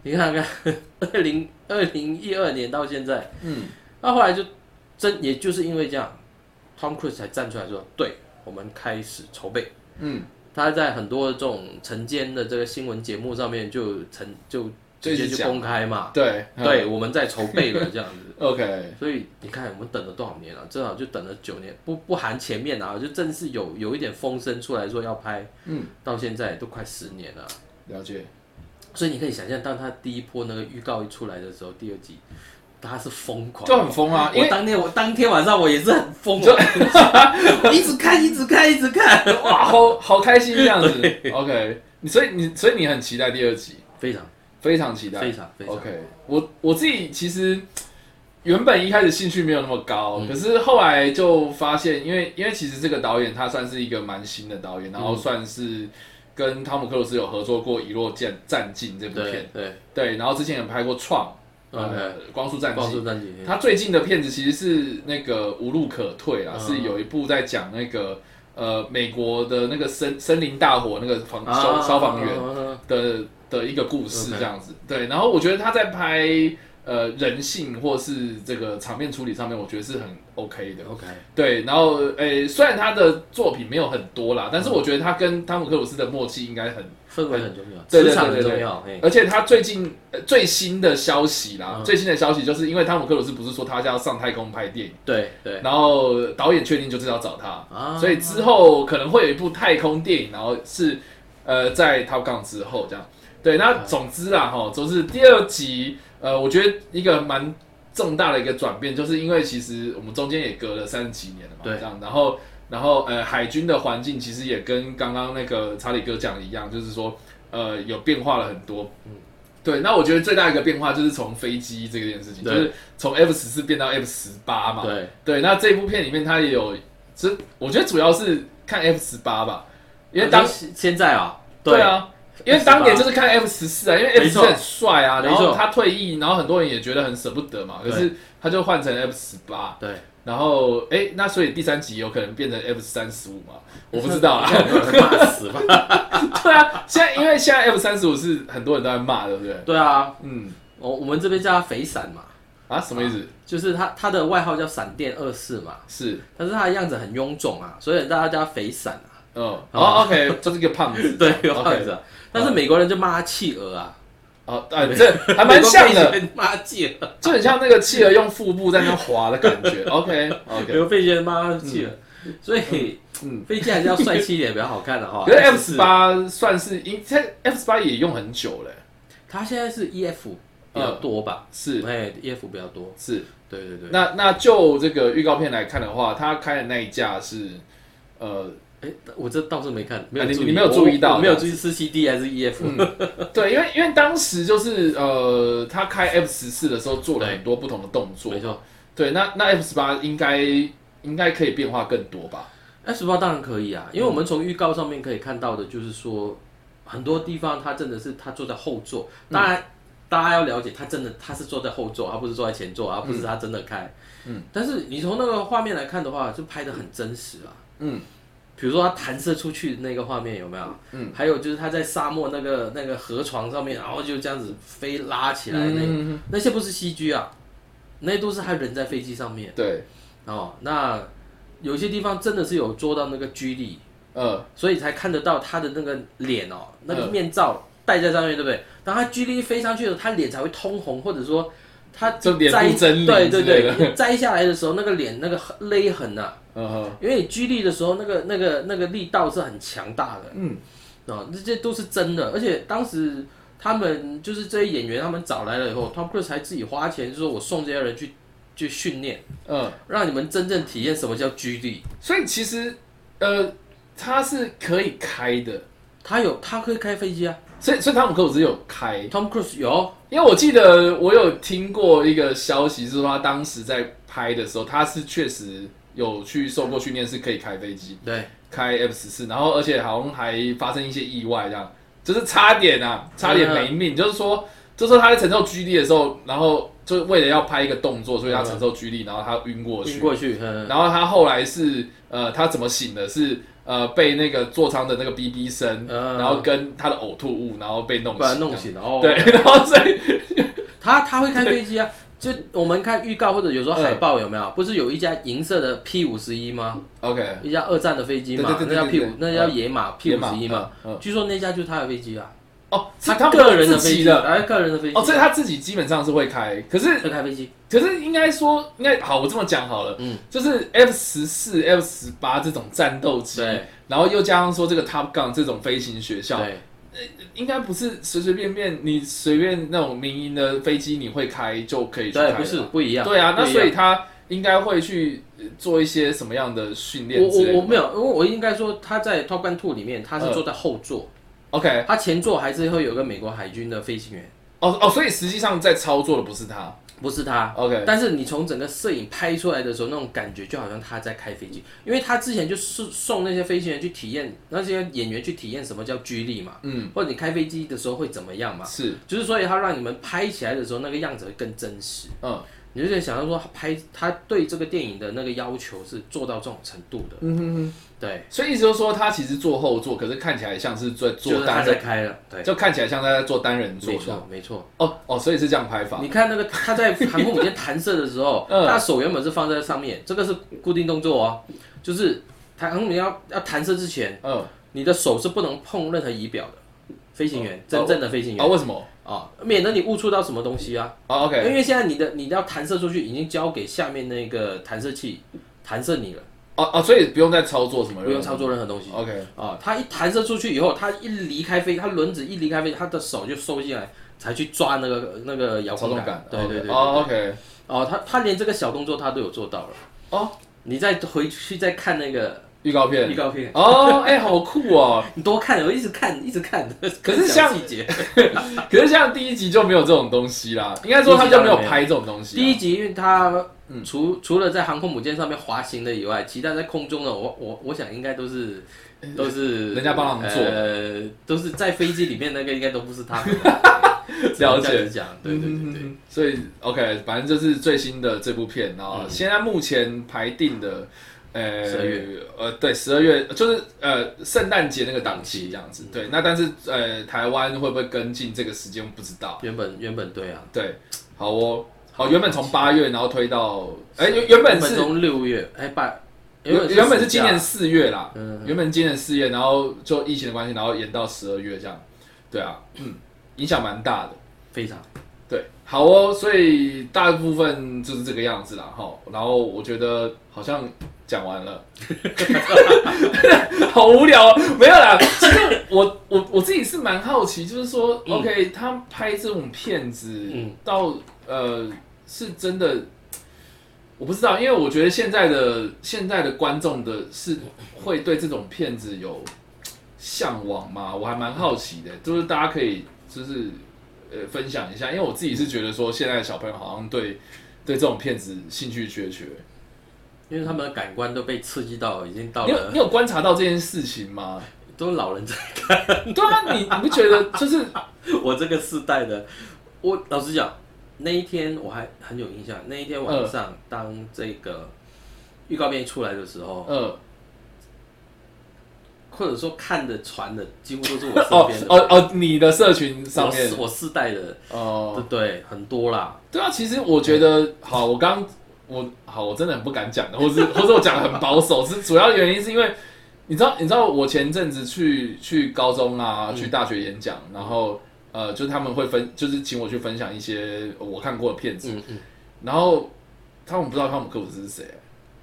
你看看 二零二零一二年到现在，嗯，那后来就真也就是因为这样，Tom Cruise 才站出来说，对我们开始筹备。嗯，他在很多这种晨间的这个新闻节目上面就曾就直接就公开嘛，对，嗯。对，我们在筹备了这样子。OK，所以你看，我们等了多少年了、正好就等了九年，不不含前面啊，就正式有有一点风声出来说要拍，嗯，到现在都快十年了。了解，所以你可以想象，当他第一波那个预告一出来的时候，第二集他是疯狂，就很疯啊，我当天我当天晚上我也是很疯，我 一直看一直看一直看，哇，好好开心这样子。OK，你所以你所以你很期待第二集，非常非常期待。非常非常。OK，我我自己其实原本一开始兴趣没有那么高，嗯。可是后来就发现，因为因为其实这个导演他算是一个蛮新的导演，然后算是跟汤姆克鲁斯有合作过《遗落战战境》这部片，对对。对，然后之前有拍过《创》呃光速战机光速》。战警，他最近的片子其实是那个无路可退啦，嗯。是有一部在讲那个呃美国的那个森森林大火那个防消消防员员，的的一个故事这样子。对，然后我觉得他在拍呃人性或是这个场面处理上面，我觉得是很 OK 的。OK，对，然后诶、虽然他的作品没有很多啦，但是我觉得他跟汤姆克鲁斯的默契应该很，氛围很重要，对对对磁场很对对。重要，而且他最近、呃最新的消息啦，嗯。最新的消息就是因为汤姆克鲁斯不是说他要上太空拍电影，对对。然后导演确定就是要找他，啊。所以之后可能会有一部太空电影，然后是呃在 Top Gun 之后这样。对，那总之啦哈，就是第二集，呃，我觉得一个蛮重大的一个转变，就是因为其实我们中间也隔了三十几年了嘛，对。这样，然后然后呃，海军的环境其实也跟刚刚那个查理哥讲的一样，就是说呃有变化了很多，嗯。对，那我觉得最大一个变化就是从飞机这件事情，就是从 F 十四变到 F 十八嘛。对，对，那这部片里面它也有，其实我觉得主要是看 F 十八吧，因为当我觉得现在啊，对，啊，因为当年就是看 F 十四啊，因为 F 十四很帅啊，然后他退役，然后很多人也觉得很舍不得嘛，可是他就换成 F 十八，对，然后哎，那所以第三集有可能变成 F 三十五嘛？我不知道啊。骂死吧。对啊，现在因为现在 F 三十五是很多人都在骂，对不对？对啊，嗯，我我们这边叫他肥闪嘛，啊，什么意思？就是他他的外号叫闪电二世嘛，是，但是他的样子很臃肿啊，所以大家叫他肥闪啊。嗯，哦，OK，就是一个胖子，对，有 OK 样子啊。但是美国人就骂他企鹅啊，哦，哎，这还蛮像的，骂它企鹅，就很像那个企鹅用腹部在那滑的感觉。OK 美 OK，国飞行员骂它企鹅，所以嗯，飞机还是要帅气一点比较好看的哈。可是 F 是十，八算是，因这 F 十八也用很久了，它现在是 EF 比较多吧？是哎，EF 比较多。是。对对对。那那就这个预告片来看的话，他开的那一架是，呃，哎，我这倒是没看，没有注意，啊你你没有注意到没有注意是 CD 还是 EF。对，因为因为当时就是呃，他开 F 十四的时候做了很多不同的动作，没错对，那那 F 十八应该应该可以变化更多吧？，F 十八当然可以啊，因为我们从预告上面可以看到的，就是说很多地方他真的是他坐在后座，当然。大家要了解，他真的他是坐在后座，而不是坐在前座，而不是他真的开。嗯，但是你从那个画面来看的话，就拍的很真实啊。嗯，比如说他弹射出去的那个画面有没有？嗯，还有就是他在沙漠那个那个河床上面，然后就这样子飞拉起来那、嗯那些不是 CG 啊，那都是他人在飞机上面。对，哦。那有些地方真的是有做到那个居力，呃，所以才看得到他的那个脸哦，那个面罩戴在上面，对不对？当他居力飞上去的时候，他脸才会通红，或者说他摘对对对，摘下来的时候，那个脸那个勒痕呐、嗯哼，因为你居力的时候，那个那个那个力道是很强大的，嗯，啊，这些都是真的，而且当时他们就是这些演员，他们找来了以后，Tom Cruise 还自己花钱，就说我送这些人去去训练，嗯，让你们真正体验什么叫居力。所以其实呃，他是可以开的，他有他可以开飞机啊。所以所以汤姆克鲁斯有开，，Tom Cruise 有，因为我记得我有听过一个消息，是说他当时在拍的时候，他是确实有去受过训练，是可以开飞机，对，开 F 十四，然后而且好像还发生一些意外，这样就是差点啊，差点没命。就是说，就是说他在承受 G 力的时候，然后就是为了要拍一个动作，所以他承受 G 力，然后他晕过去晕。过去，嗯，然后他后来是呃，他怎么醒的？是呃，被那个座舱的那个哔哔声，嗯然后跟他的呕吐物，然后被弄醒。弄醒哦。对，然后所以他他会开飞机啊。就我们看预告或者有时候海报有没有？不是有一架银色的 P 五十一吗？OK，一架二战的飞机嘛，那叫 P 对五，那叫野马 P 五十一嘛。据说那架就是他的飞机啊，哦，是他他个人的飞机，的哎，个人的飞机。哦，所以他自己基本上是会开，可是会开飞机，可是应该说，应该好，我这么讲好了，嗯，就是 F 十四、F 十八这种战斗机，对。然后又加上说这个 Top Gun 这种飞行学校，对，应该不是随随便便你随便那种民营的飞机你会开就可以去开对，不是不一样。对啊，那所以他应该会去做一些什么样的训练我我我没有，因为我应该说他在 Top Gun Two 里面他是坐在后座，OK，他前座还是会有个美国海军的飞行员，哦哦，所以实际上在操作的不是他不是他。，OK，但是你从整个摄影拍出来的时候，那种感觉就好像他在开飞机，因为他之前就是送那些飞行员去体验，那些演员去体验什么叫居力嘛，嗯，或者你开飞机的时候会怎么样嘛，是，就是所以他让你们拍起来的时候那个样子会更真实。嗯你就想到说，他拍他对这个电影的那个要求是做到这种程度的，嗯哼哼，对，所以意思就是说他其实坐后座，可是看起来像是在就是他做单人，在开了，对，就看起来像他在做单人座没这样。错没错。哦哦，所以是这样拍法。你看那个他在航空母舰弹射的时候，嗯他手原本是放在上面，这个是固定动作哦，就是航空母舰要要弹射之前，嗯，你的手是不能碰任何仪表的，飞行员哦真正的飞行啊，员为什么？啊，免得你误触到什么东西啊。啊，OK，因为现在你的你要弹射出去，已经交给下面那个弹射器弹射你了，哦哦，所以不用再操作什么，不用操作任何东西。OK，啊，它一弹射出去以后，它一离开飞，它轮子一离开飞，它的手就收进来，才去抓那个那个遥控杆。对对对哦，OK，哦，他他连这个小动作他都有做到了。哦，你再回去再看那个预告片预，告片，哦，哎，好酷哦！你多看，我一直看，一直看。可是像细节，可是像第一集就没有这种东西啦，应该说他就没有拍这种东西啊。第一集因为它嗯除除了在航空母舰上面滑行的以外，其他在空中的，我我我想应该都是都是人家帮他们做的呃，都是在飞机里面那个应该都不是他们。了解子，讲，对对对对。嗯所以 OK，反正就是最新的这部片，然后现在目前排定的。呃，十二月，呃，对，十二月就是呃圣诞节那个档期这样子，对。那但是呃，台湾会不会跟进这个时间，我不知道。原本原本对啊，对，好哦，好，原本从八月然后推到，哎，原原本原本是从六月哎八，原原本是今年四月啦，嗯。原本今年四月，然后就疫情的关系，然后延到十二月这样，对啊，嗯，影响蛮大的，非常。对，好哦，所以大部分就是这个样子啦，哈，然后我觉得好像讲完了，好无聊哦，没有啦，其实我我我自己是蛮好奇，就是说、嗯 o k 他拍这种片子，嗯到呃是真的。我不知道，因为我觉得现在的现在的观众的是会对这种片子有向往吗？我还蛮好奇的，就是大家可以就是呃分享一下，因为我自己是觉得说现在的小朋友好像对对这种片子兴趣缺缺。因为他们的感官都被刺激到，已经到了你有你有观察到这件事情吗？都老人在看。对啊，你你不觉得就是 我这个世代的，我老实讲，那一天我还很有印象。那一天晚上，当这个预告片一出来的时候，呃或者说看的传的，几乎都是我身哦边的。哦哦，你的社群上我面世我世代的，哦对对，很多啦。对啊，其实我觉得好，我刚我好，我真的很不敢讲的，或是或是我讲的很保守，是主要原因是因为你知道，你知道我前阵子去去高中啊，去大学演讲，然后呃，就是他们会分，就是请我去分享一些我看过的片子，嗯嗯，然后他们不知道汤姆克鲁斯是谁、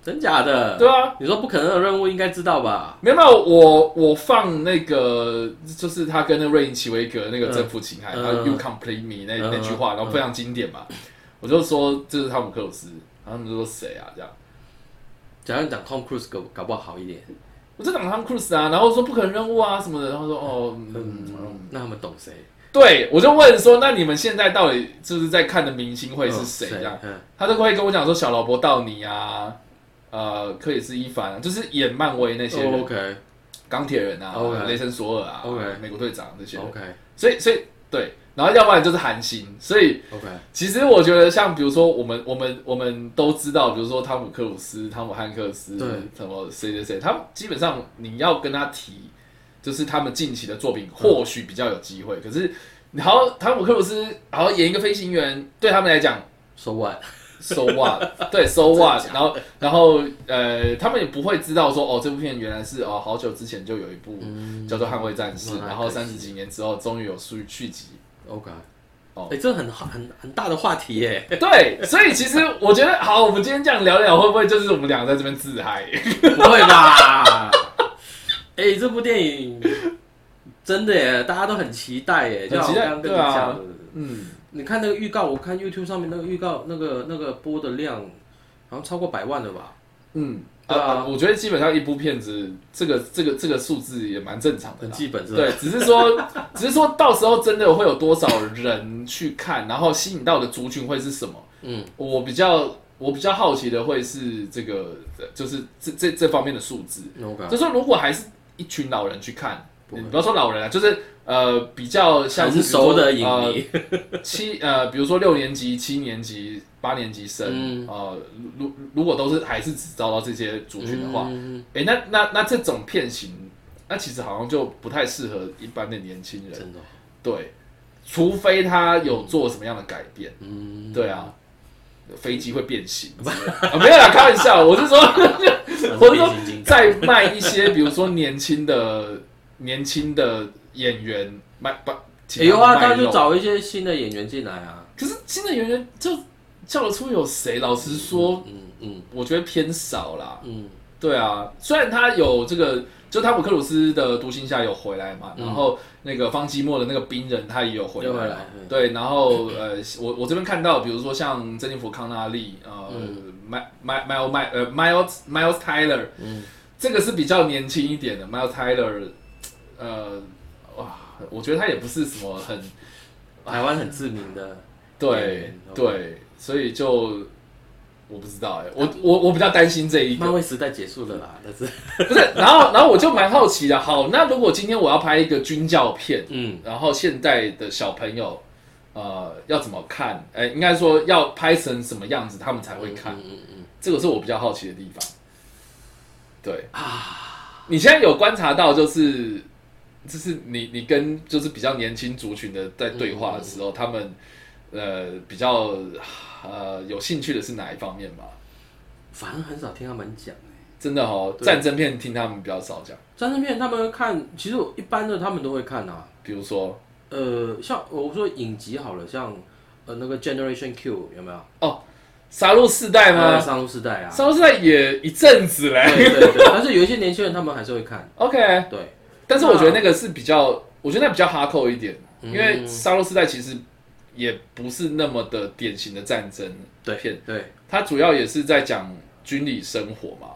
真假的？对啊，你说不可能的任务应该知道吧？没有没有，我我放那个就是他跟那个瑞因奇维格那个嗯征服情海，嗯然后 You complete me 那嗯那句话，然后非常经典嘛，我就说这是汤姆克鲁斯，然后他们就说谁啊？这样。假如讲 Tom Cruise 搞搞不好好一点，我就讲 Tom Cruise 啊，然后说不可能任务啊什么的，然后说哦，嗯，嗯，那他们懂谁？对我就问说，那你们现在到底就是在看的明星会是谁？嗯这样？嗯，他都会跟我讲说小劳勃道尼啊，呃，克里斯伊凡啊，就是演漫威那些 OK 钢铁人啊 OK 雷神索尔啊 OK 美国队长这些人，OK。所以所以对，然后要不然就是韩星，所以 OK，其实我觉得像比如说我们我们我们都知道，比如说汤姆克鲁斯、汤姆汉克斯，对什么谁谁谁，他们基本上你要跟他提，就是他们近期的作品或许比较有机会，可是然后汤姆克鲁斯然后演一个飞行员，对他们来讲。So what？So what？对，So what？然后，然后，呃，他们也不会知道说，哦，这部片原来是哦，好久之前就有一部叫做《捍卫战士》嗯然后三十几年之后终于有续续集。OK，哦哎、这很很很大的话题耶。对，所以其实我觉得，好，我们今天这样聊聊，会不会就是我们两个在这边自嗨？不会吧？哎、这部电影真的耶，大家都很期待耶，就像刚刚跟你讲。嗯，你看那个预告，我看 YouTube 上面那个预告，那个那个播的量，好像超过百万了吧？嗯，对啊我觉得基本上一部片子，这个这个这个数字也蛮正常的很啦。基本是吧？对，只是说，只是说到时候真的会有多少人去看，然后吸引到的族群会是什么？嗯，我比较我比较好奇的会是这个，呃就是这这这方面的数字。，OK，就说如果还是一群老人去看，你不要说老人啊，就是呃比较像是熟的影呃迷，七呃，比如说六年级、七年级、八年级生，嗯。呃，如如果都是还是只招到这些族群的话，嗯哎、那那那这种片型，那其实好像就不太适合一般的年轻人，真的，对，除非他有做什么样的改变，嗯，对啊，飞机会变形 没有啦，开玩笑，我是说，我是说再卖一些，比如说年轻的年轻的演员卖把，请哎有啊，他就找一些新的演员进来啊。可是新的演员就叫得出有谁？老实说，嗯嗯我觉得偏少啦。嗯，对啊，虽然他有这个，就汤姆克鲁斯的独行侠有回来嘛，然后那个方基莫的那个冰人他也有回来对，然后呃，我我这边看到，比如说像珍妮弗康纳利，呃，My My My My 呃 Miles Miles Tyler，嗯，这个是比较年轻一点的 Miles Tyler，呃，哇，我觉得他也不是什么很台湾很知名的，对嗯对，所以就我不知道哎、我我我比较担心这一个。漫，威时代结束了啦，但是。不是，然后然后我就蛮好奇的，好，那如果今天我要拍一个军教片，嗯，然后现代的小朋友，呃，要怎么看？哎、应该说要拍成什么样子，他们才会看？嗯嗯嗯，这个是我比较好奇的地方。对。啊，你现在有观察到，就是就是你你跟就是比较年轻族群的在对话的时候，他们呃比较呃有兴趣的是哪一方面吧？反正很少听他们讲。真的哦，战争片听他们比较少讲，战争片他们看，其实一般的他们都会看啊。比如说呃，像我说影集好了，像呃那个 Generation Q 有没有？哦杀戮世代呃吗？杀戮世代啊。杀戮世代也一阵子嘞。对对对，但是有一些年轻人他们还是会看。OK，对，但是我觉得那个是比较，我觉得那比较哈扣一点，嗯。因为沙漏时代其实也不是那么的典型的战争对片，对，它主要也是在讲军旅生活嘛。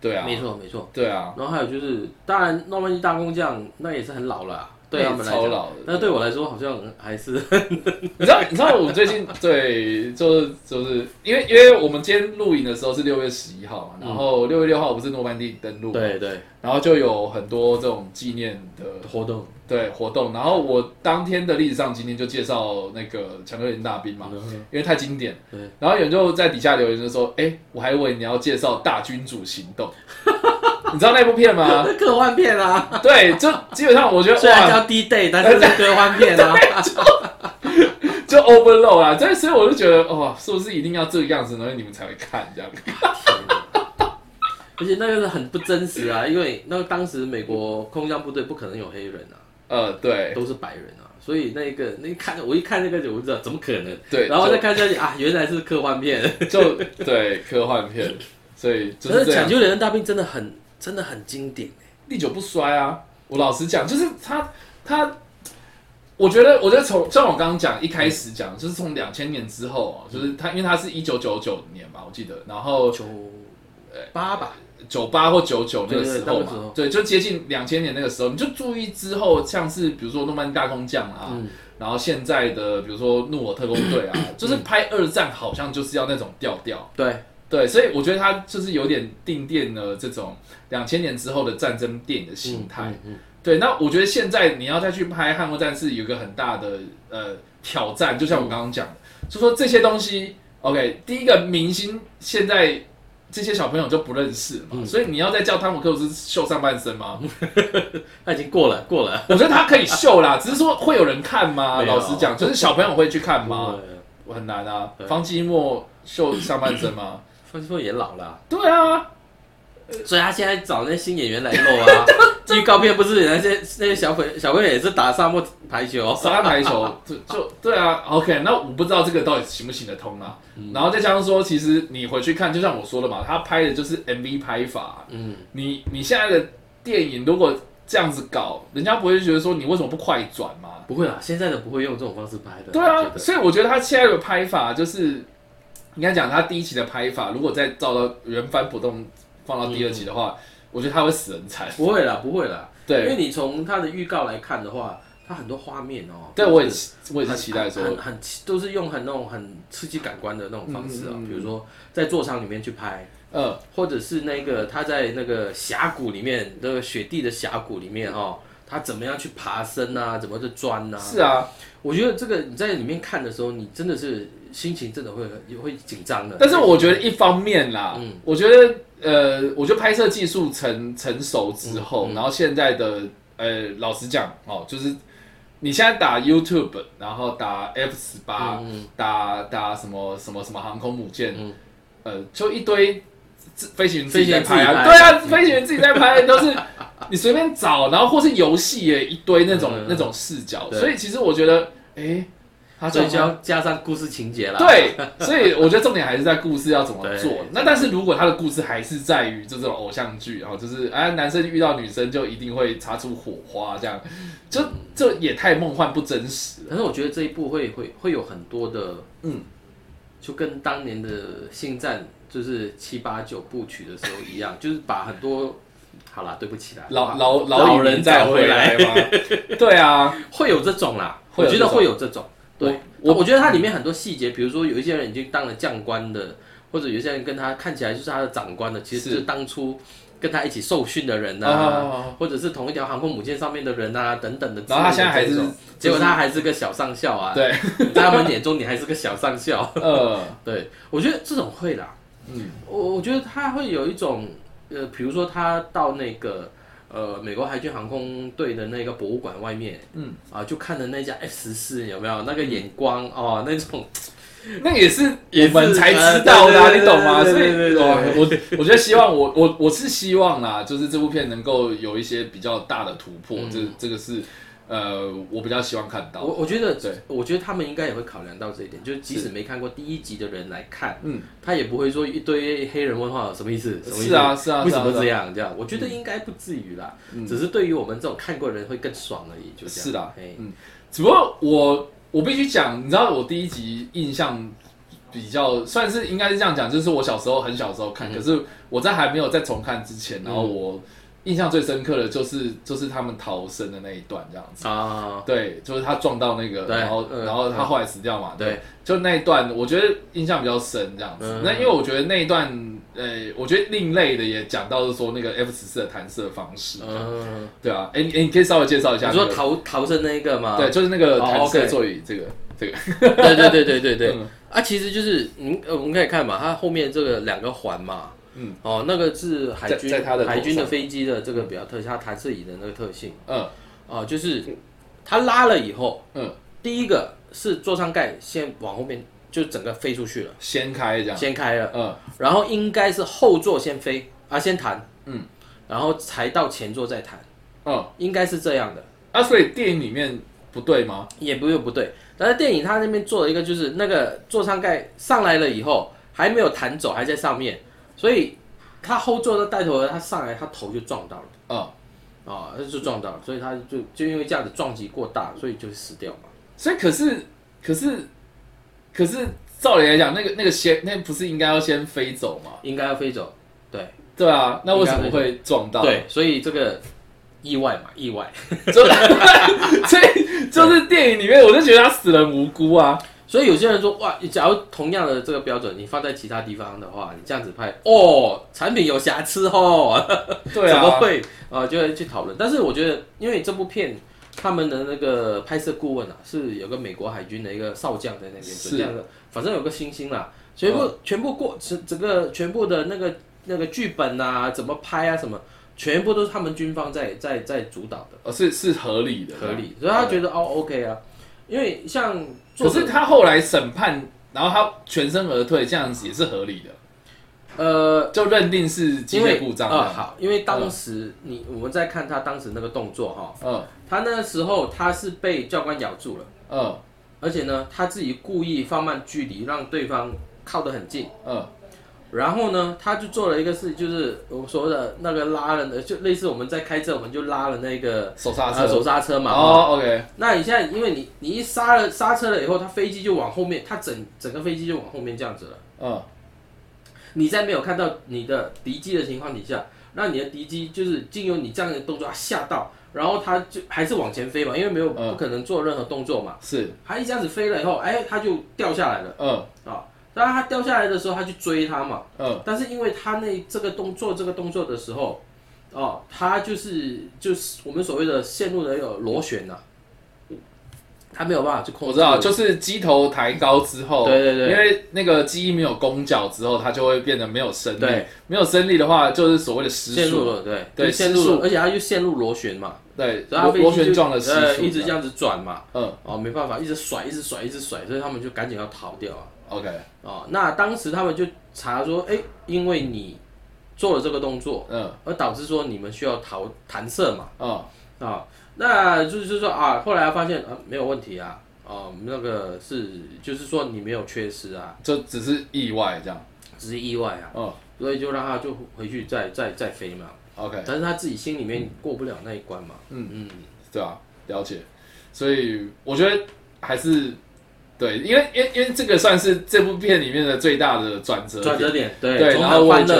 对啊，没错没错。对啊，然后还有就是，当然诺曼底大工匠那也是很老了啊，对他们。超老的。那对我来说好像还是 你知道，你知道我最近对，就是就是因为因为我们今天录影的时候是六月十一号嘛，然后六月六号不是诺曼底登陆，，对对然后就有很多这种纪念的活动。对活动，然后我当天的历史上今天就介绍那个强哥林大兵嘛，嗯因为太经典。对然后有人就在底下留言就说：“哎、我还以为你要介绍大君主行动，你知道那部片吗 科幻片啊，？”对，就基本上我觉得，虽然叫 D Day，但是是科幻片啊。就 overload 啊，所以所以我就觉得，哦，是不是一定要这个样子，然后你们才会看这样？而且那个是很不真实啊，因为那个当时美国空降部队不可能有黑人啊，呃，对都是白人啊，所以那个那一看我一看那个我就知道怎么可能，对，然后再看下去啊，原来是科幻片。就就对科幻片，所以就可是抢救连人大兵真的很真的很经典。历久不衰啊。我老实讲，就是他他。我觉得，我觉得从像我刚刚讲一开始讲，就是从两千年之后啊，就是他，因为他是一九九九年吧，我记得，然后九八吧，九八或九九那个时候嘛对，就接近两千年那个时候，你就注意之后，像是比如说诺曼底大空降啊，嗯。然后现在的比如说怒火特工队啊，就是拍二战好像就是要那种调调，对，对，所以我觉得他就是有点定定了这种两千年之后的战争电影的形态。嗯嗯对，那我觉得现在你要再去拍《捍卫战士》，有一个很大的呃挑战，就像我刚刚讲的，就说这些东西，OK，第一个明星现在这些小朋友就不认识所以你要再叫汤姆克鲁斯秀上半身吗？他已经过了过了，我觉得他可以秀啦，只是说会有人看吗？老实讲，就是小朋友会去看吗？我很难啊。方季莫秀上半身吗？方志峰也老了啊，对啊，所以他现在找那些新演员来露啊。预告片不是那些那些小朋小朋友也是打沙漠排球，沙排球 就就对啊，OK，那我不知道这个到底行不行得通啊。嗯然后再加上说，其实你回去看，就像我说的嘛，他拍的就是 MV 拍法。嗯，你你现在的电影如果这样子搞，人家不会觉得说你为什么不快转嘛？不会啊，现在的不会用这种方式拍的。对啊所以我觉得他现在的拍法就是，应该讲他第一期的拍法，如果再照到原翻不动放到第二集的话，我觉得他会死人惨。不会啦，不会啦，因为，你从他的预告来看的话，他很多画面哦，对我也是我也是期待说，很很很都是用很那种很刺激感官的那种方式啊，比如说在座舱里面去拍，呃，或者是那个他在那个峡谷里面，那个雪地的峡谷里面哦，他怎么样去爬升啊，怎么去钻啊？是啊，我觉得这个你在里面看的时候，你真的是心情真的会也会紧张的。但是我觉得一方面啦，嗯。我觉得呃，我觉得拍摄技术成成熟之后，然后现在的呃，老实讲哦，就是你现在打 YouTube，然后打 F 十八、嗯打打什么什么什么航空母舰，嗯。呃，就一堆自飞行员自己拍啊，拍。对啊，飞行员自己在拍，都是你随便找，然后或是游戏也一堆那种、嗯。那种视角，所以其实我觉得，哎、他所以就要加上故事情节啦。，对，所以我觉得重点还是在故事要怎么做。那但是如果他的故事还是在于这种偶像剧，然后就是哎，男生遇到女生就一定会擦出火花，这样就这也太梦幻不真实了。可是我觉得这一部会会会有很多的，嗯，就跟当年的星战就是七八九部曲的时候一样，就是把很多好啦，对不起啦，老老老人再再回来吗？对啊，会有这种啦，我觉得会有这种。对，我我我觉得它里面很多细节，比如说有一些人已经当了将官的，或者有些人跟他看起来就是他的长官的，其实是就是当初跟他一起受训的人呐、哦或者是同一条航空母舰上面的人啊，等等的。然后他现在还是结果他还是个小上校啊，对，在他们眼中你还是个小上校。呃，对，我觉得这种会啦，嗯，我我觉得他会有一种呃，比如说他到那个呃美国海军航空队的那个博物馆外面，嗯。啊，就看的那架 F 十四有没有？那个眼光哦，那种 那也是 我们才知道的你懂吗？对所以我我觉得希望我我我是希望啦，就是这部片能够有一些比较大的突破，嗯。这这个是呃我比较希望看到我。我觉得对，我觉得他们应该也会考量到这一点，就是即使没看过第一集的人来看，嗯，他也不会说一堆黑人问号什么意思？什么意思？是啊是啊，为什么这样？这样，我觉得应该不至于啦，嗯只是对于我们这种看过的人会更爽而已，就这样。是的只不过我我必须讲，你知道我第一集印象比较算是应该是这样讲，就是我小时候很小时候看，嗯可是我在还没有再重看之前，然后我印象最深刻的就是就是他们逃生的那一段这样子。啊，对，就是他撞到那个，然后嗯然后他后来死掉嘛，对，就那一段我觉得印象比较深这样子。嗯。那因为我觉得那一段，呃，我觉得另类的也讲到是说那个 F 十四的弹射方式，嗯，对啊，哎、你哎你可以稍微介绍一下、你说，逃逃生那一个吗？对，就是那个哦弹射座椅这个这个，对对对对对对。嗯。啊，其实就是嗯，呃我们可以看嘛，它后面这个两个环嘛，嗯，哦，那个是海军海军的飞机的这个比较特性，它弹射椅的那个特性。嗯。哦，就是它拉了以后，嗯，第一个是座舱盖先往后面就整个飞出去了，掀开这样，掀开了，嗯。然后应该是后座先飞啊，先弹，嗯，然后才到前座再弹，嗯，应该是这样的。啊，所以电影里面不对吗？也不用不对，但是电影它那边做了一个，就是那个座舱盖上来了以后还没有弹走，还在上面，所以他后座的带头人他上来，他头就撞到了，哦，啊、他就撞到了，所以他就就因为这样子撞击过大，所以就死掉嘛。所以可是可是可是照理来讲，那个那个先那不是应该要先飞走吗？应该要飞走，对对啊，那为什么会撞到？对，所以这个意外嘛，意外，就 所以就是电影里面，我就觉得他死人无辜啊。所以有些人说哇，假如同样的这个标准，你放在其他地方的话，你这样子拍，哦，产品有瑕疵哦，对啊，怎么会啊、呃就会去讨论。但是我觉得，因为这部片他们的那个拍摄顾问啊，是有个美国海军的一个少将在那边，是。就这样的，反正有个星星啦，全部、全部过整整个全部的那个那个剧本啊，怎么拍啊什么。全部都是他们军方在在在主导的，呃是是合理的，合理，所以他觉得哦 OK 啊，因为像可是他后来审判，然后他全身而退，这样子也是合理的，呃就认定是机械故障。啊、好，因为当时你我们在看他当时那个动作哈，嗯他那时候他是被教官咬住了。嗯而且呢，他自己故意放慢距离，让对方靠得很近。嗯然后呢，他就做了一个事，就是我们所谓的那个拉了的，就类似我们在开车，我们就拉了那个手刹车手。刹车嘛。哦，OK，那你现在因为你你一刹了刹车了以后，它飞机就往后面，它整整个飞机就往后面这样子了。嗯你在没有看到你的敌机的情况底下，那你的敌机就是经由你这样的动作，它吓到，然后它就还是往前飞嘛，因为没有嗯不可能做任何动作嘛。是，它一这样子飞了以后，哎，它就掉下来了。嗯当他掉下来的时候，他去追他嘛，嗯。但是因为他那这个动作这个动作的时候，哦，他就是就是我们所谓的陷入了一个螺旋呐、他没有办法去控制。我知道，就是机头抬高之后，对对对。因为那个机翼没有攻角之后，它就会变得没有升力。对，没有升力的话，就是所谓的失速，陷入了，对。对陷入失速。了，而且它就陷入螺旋嘛，对，螺螺旋就状的失速，呃一直这样子转嘛，嗯。哦，没办法，一直甩，一直甩，一直甩，所以他们就赶紧要逃掉啊。，OK，哦，那当时他们就查说，哎，因为你做了这个动作，嗯而导致说你们需要逃弹射嘛。嗯啊，那就是说啊，后来发现啊没有问题啊，哦，那个是就是说你没有缺失啊，这只是意外这样。只是意外啊，嗯所以就让他就回去再再再飞嘛。，OK，但是他自己心里面过不了那一关嘛。嗯嗯，对啊，了解。所以我觉得还是对，因为因为因为这个算是这部片里面的最大的转折点。转折点，对，对从然后我也觉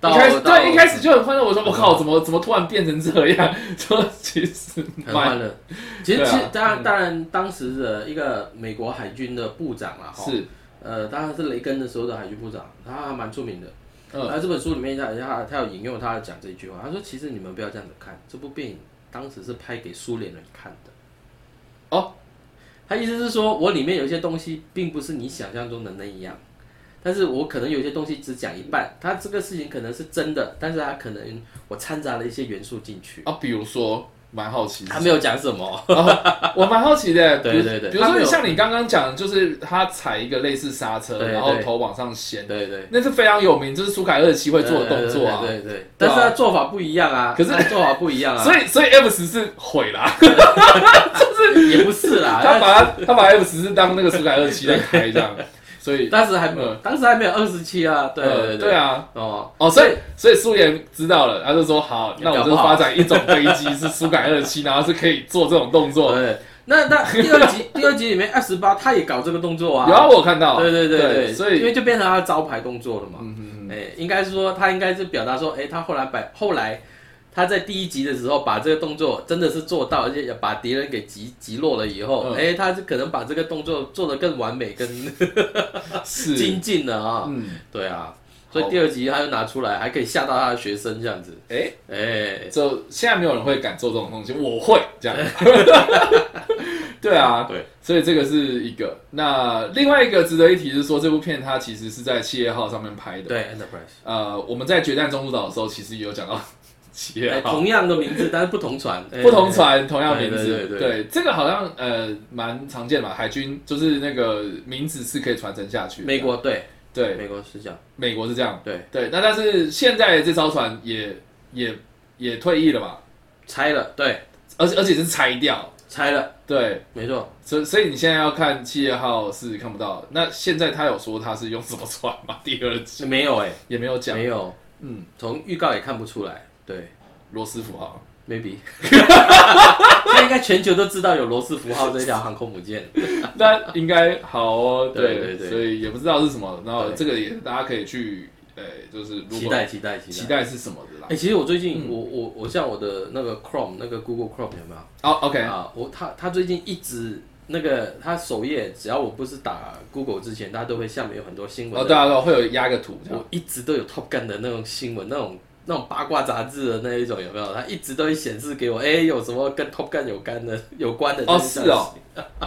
一开始到对一开始就很欢乐，我说我靠，怎么怎么突然变成这样？就其实很欢乐。其实其实当然当然当时的一个美国海军的部长啊，是呃，当然是雷根的时候的海军部长，他还蛮出名的。嗯那这本书里面他他他有引用他讲这一句话，他说其实你们不要这样子看，这部电影当时是拍给苏联人看的。哦，他意思是说我里面有些东西并不是你想象中的那一样，但是我可能有些东西只讲一半，他这个事情可能是真的，但是他可能我掺杂了一些元素进去。啊，比如说蛮好奇，他没有讲什么，我蛮好奇的，比如对对对。比如说像你刚刚讲，就是他踩一个类似刹车，然后头往上掀，对对。那是非常有名，就是苏凯二七会做的动作啊。对对对，但是他做法不一样啊，可是他做法不一样啊，所以所以 F 十是毁了，就是，也不是啦，他把他他把 F 十是当那个苏凯二七在开这样，所以当时还没有，当时还没有二十七啊，对对对对啊。哦，哦，所以所以苏联知道了，他就说好，那我就发展一种飞机是苏改二七，然后是可以做这种动作。对，那那第二集 第二集里面二十八他也搞这个动作啊，有啊，我看到。对对对对，所以因为就变成他的招牌动作了嘛，哎，应该是说他应该是表达说，哎，他后来摆后来。他在第一集的时候把这个动作真的是做到，而且把敌人给击击落了以后，嗯哎、他是可能把这个动作做得更完美、更 是，精进了啊。嗯，对啊，所以第二集他又拿出来，还可以吓到他的学生这样子。哎，哎、就现在没有人会敢做这种东西，我会这样。对啊，对，所以这个是一个。那另外一个值得一提是说，这部片它其实是在企业号上面拍的。对，Enterprise，呃，我们在决战中途岛的时候，其实也有讲到企业哎，号。同样的名字，但是不同船，哎 不同，船同样名字，对这个好像呃蛮常见的嘛，海军就是那个名字是可以传承下去。美国对，对。美国是这样，美国是这样，对，对，那但是现在这艘船也也也退役了嘛，拆了，对，而且而且是拆掉，拆了，对，没错，所以所以你现在要看企业号是看不到的。那现在他有说他是用什么船吗？第二季没有哎、也没有讲，没有，嗯，从预告也看不出来，对罗斯福号，，maybe，现在应该全球都知道有罗斯福号这一条航空母舰，那应该好哦，对对对所以也不知道是什么，然后对这个也大家可以去，呃，就是如果期待期待期期待。待是什么的啦哎、。其实我最近、嗯我我我像我的那个 Chrome 那个 Google Chrome 有没有？哦，OK，啊，我他他最近一直那个他首页，只要我不是打 Google 之前，他都会下面有很多新闻哦，对啊，对啊，会有压个图这样。我一直都有 Top Gun 的那种新闻，那种那种八卦杂志的那一种有没有？它一直都会显示给我，哎、有什么跟 Top Gun 有关的有关的哦，是哦，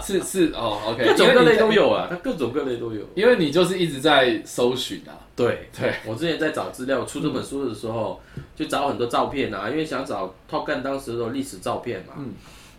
是是哦，OK，各种各类都有，啊，它各种各类都有。因为你就是一直在搜寻啊，对，对，我之前在找资料出这本书的时候，就找很多照片啊，因为想找 Top Gun 当时的历史照片嘛。嗯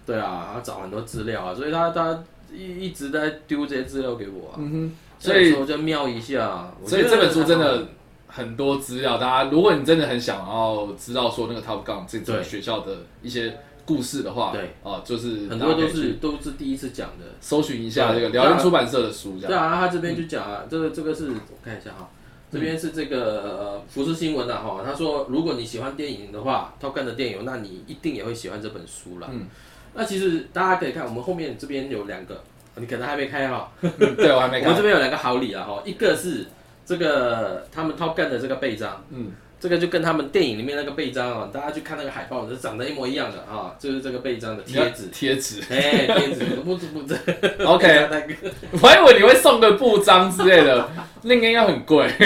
对啊，然后找很多资料啊，所以他他一一直在丢这些资料给我啊。嗯哼，所以我就瞄一下。所以这本书真的很多资料，大家如果你真的很想要知道说那个 Top Gun 这个学校的一些故事的话，对，哦，就是很多都是都是第一次讲的。搜寻一下这个辽宁出版社的书，这样。对啊，他这边就讲啊，这个这个是我看一下哈，这边是这个呃福斯新闻的哈，他说如果你喜欢电影的话，Top Gun 的电影，那你一定也会喜欢这本书啦。嗯那其实大家可以看，我们后面这边有两个，你可能还没开哈，嗯对我还没开我们这。边有两个好礼啊哈，一个是这个他们 Top Gun 的这个背章，嗯，这个就跟他们电影里面那个背章啊，大家去看那个海报，是长得一模一样的啊，就是这个背章的贴纸。贴纸。哎，贴纸不不不，这，OK，那个 我还以为你会送个布章之类的，那个应该很贵。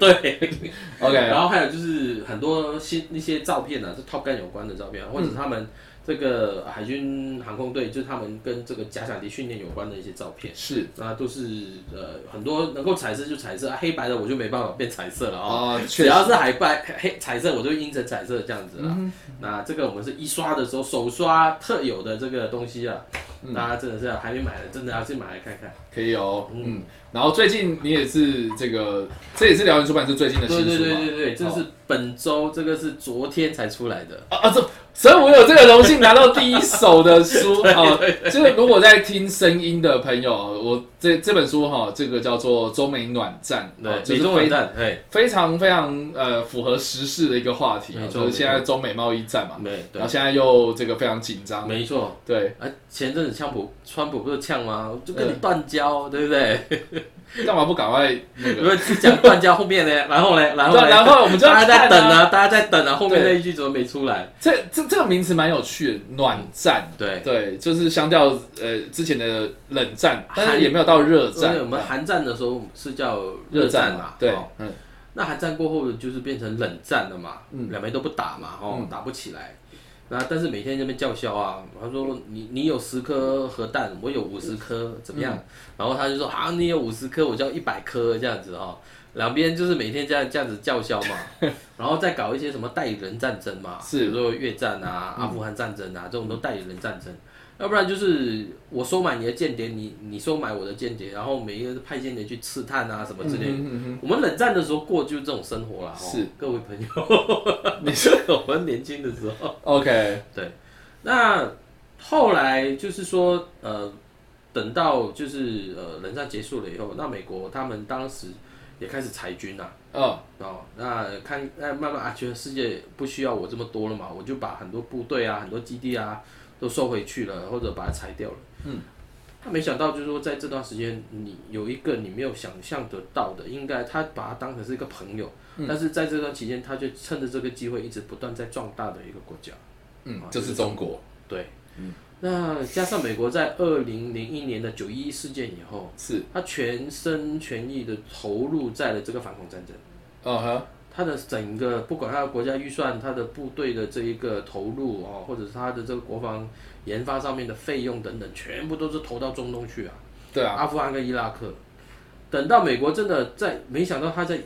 对，OK，然后还有就是很多新一些照片啊，是 Top Gun 有关的照片啊，或者他们这个海军航空队，就是他们跟这个假想敌训练有关的一些照片，是。那都是呃很多能够彩色就彩色，啊黑白的我就没办法变彩色了啊、啊，只要是海白黑彩色，我就印成彩色这样子了。那这个我们是一刷的时候手刷特有的这个东西啊，大家真的是还没买的，真的要去买来看看。可以哦。嗯，然后最近你也是这个，这也是辽源出版社最近的新书对？对对对，这是本周，这个是昨天才出来的。啊啊，这所以我有这个荣幸拿到第一手的书 啊。就是如果在听声音的朋友，我这这本书哈，这个叫做《中美暖战》，对，就是中美战，哎，非常非常呃符合时事的一个话题，就是现在中美贸易战嘛，对，然后现在又这个非常紧张，没错，对。啊，前阵子川普川普不是呛吗？就跟你断交，对不对？干嘛不赶快那个？因为讲断交后面呢，然后呢，然后然后我们就大家在等啊，大家在等啊，后面那一句怎么没出来？这这这个名词蛮有趣的，暖战。对对，就是相较呃之前的冷战，但是也没有到热战。我们寒战的时候是叫热战嘛？对，嗯。那寒战过后就是变成冷战了嘛？嗯，两边都不打嘛，哦，打不起来。那但是每天这边叫嚣啊，他说你你有十颗核弹，我有五十颗，怎么样？然后他就说啊，你有五十颗，我就要一百颗这样子哦。两边就是每天这样这样子叫嚣嘛，然后再搞一些什么代理人战争嘛，是，比如说越战啊、阿富汗战争啊，这种都代理人战争。要不然就是我收买你的间谍，你你收买我的间谍，然后每一个派间谍去刺探啊什么之类的。我们冷战的时候过就是这种生活了。是，各位朋友，你 说我们年轻的时候。OK，对。那后来就是说，呃，等到就是呃冷战结束了以后，那美国他们当时也开始裁军啦。哦。哦，那看那慢慢啊，觉得世界不需要我这么多了嘛，我就把很多部队啊、很多基地啊。都收回去了，或者把它裁掉了。嗯，他没想到，就是说，在这段时间，你有一个你没有想象得到的，应该他把它当成是一个朋友。嗯，但是在这段期间，他就趁着这个机会，一直不断在壮大的一个国家。嗯，就是中国。对。嗯。那加上美国在二零零一年的九一一事件以后，是，他全身全意的投入在了这个反恐战争。哦哈。他的整个不管他的国家预算，他的部队的这一个投入哦，或者是他的这个国防研发上面的费用等等，全部都是投到中东去啊。对啊，阿富汗跟伊拉克。等到美国真的在，没想到他在，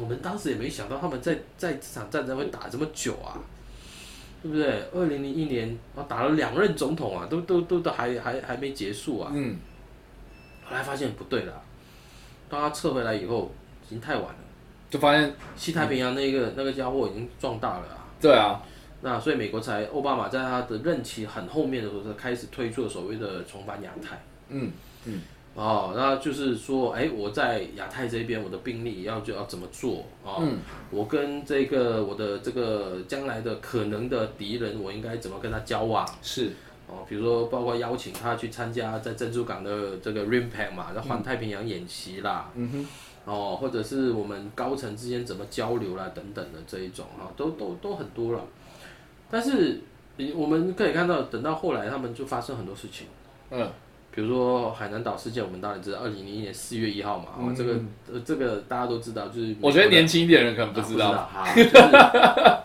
我们当时也没想到他们在在这场战争会打这么久啊，对不对？二零零一年啊，打了两任总统啊，都都都都还还还没结束啊。嗯。后来发现不对了，当他撤回来以后，已经太晚了。就发现西太平洋那个那个家伙已经壮大了啊！对啊，那所以美国才奥巴马在他的任期很后面的时候，才开始推出了所谓的重返亚太。嗯嗯，哦，那就是说，哎，我在亚太这边，我的兵力要就要怎么做啊？嗯，我跟这个我的这个将来的可能的敌人，我应该怎么跟他交往？是哦，比如说包括邀请他去参加在珍珠港的这个 RIMPAC 嘛，在环太平洋演习啦。嗯哼。哦，或者是我们高层之间怎么交流啦，等等的这一种哈，都都都很多了。但是我们可以看到，等到后来他们就发生很多事情。嗯，比如说海南岛事件，我们当然知道，二零零一年四月一号嘛，哦，这个呃这个大家都知道，就是我觉得年轻一点人可能不知道。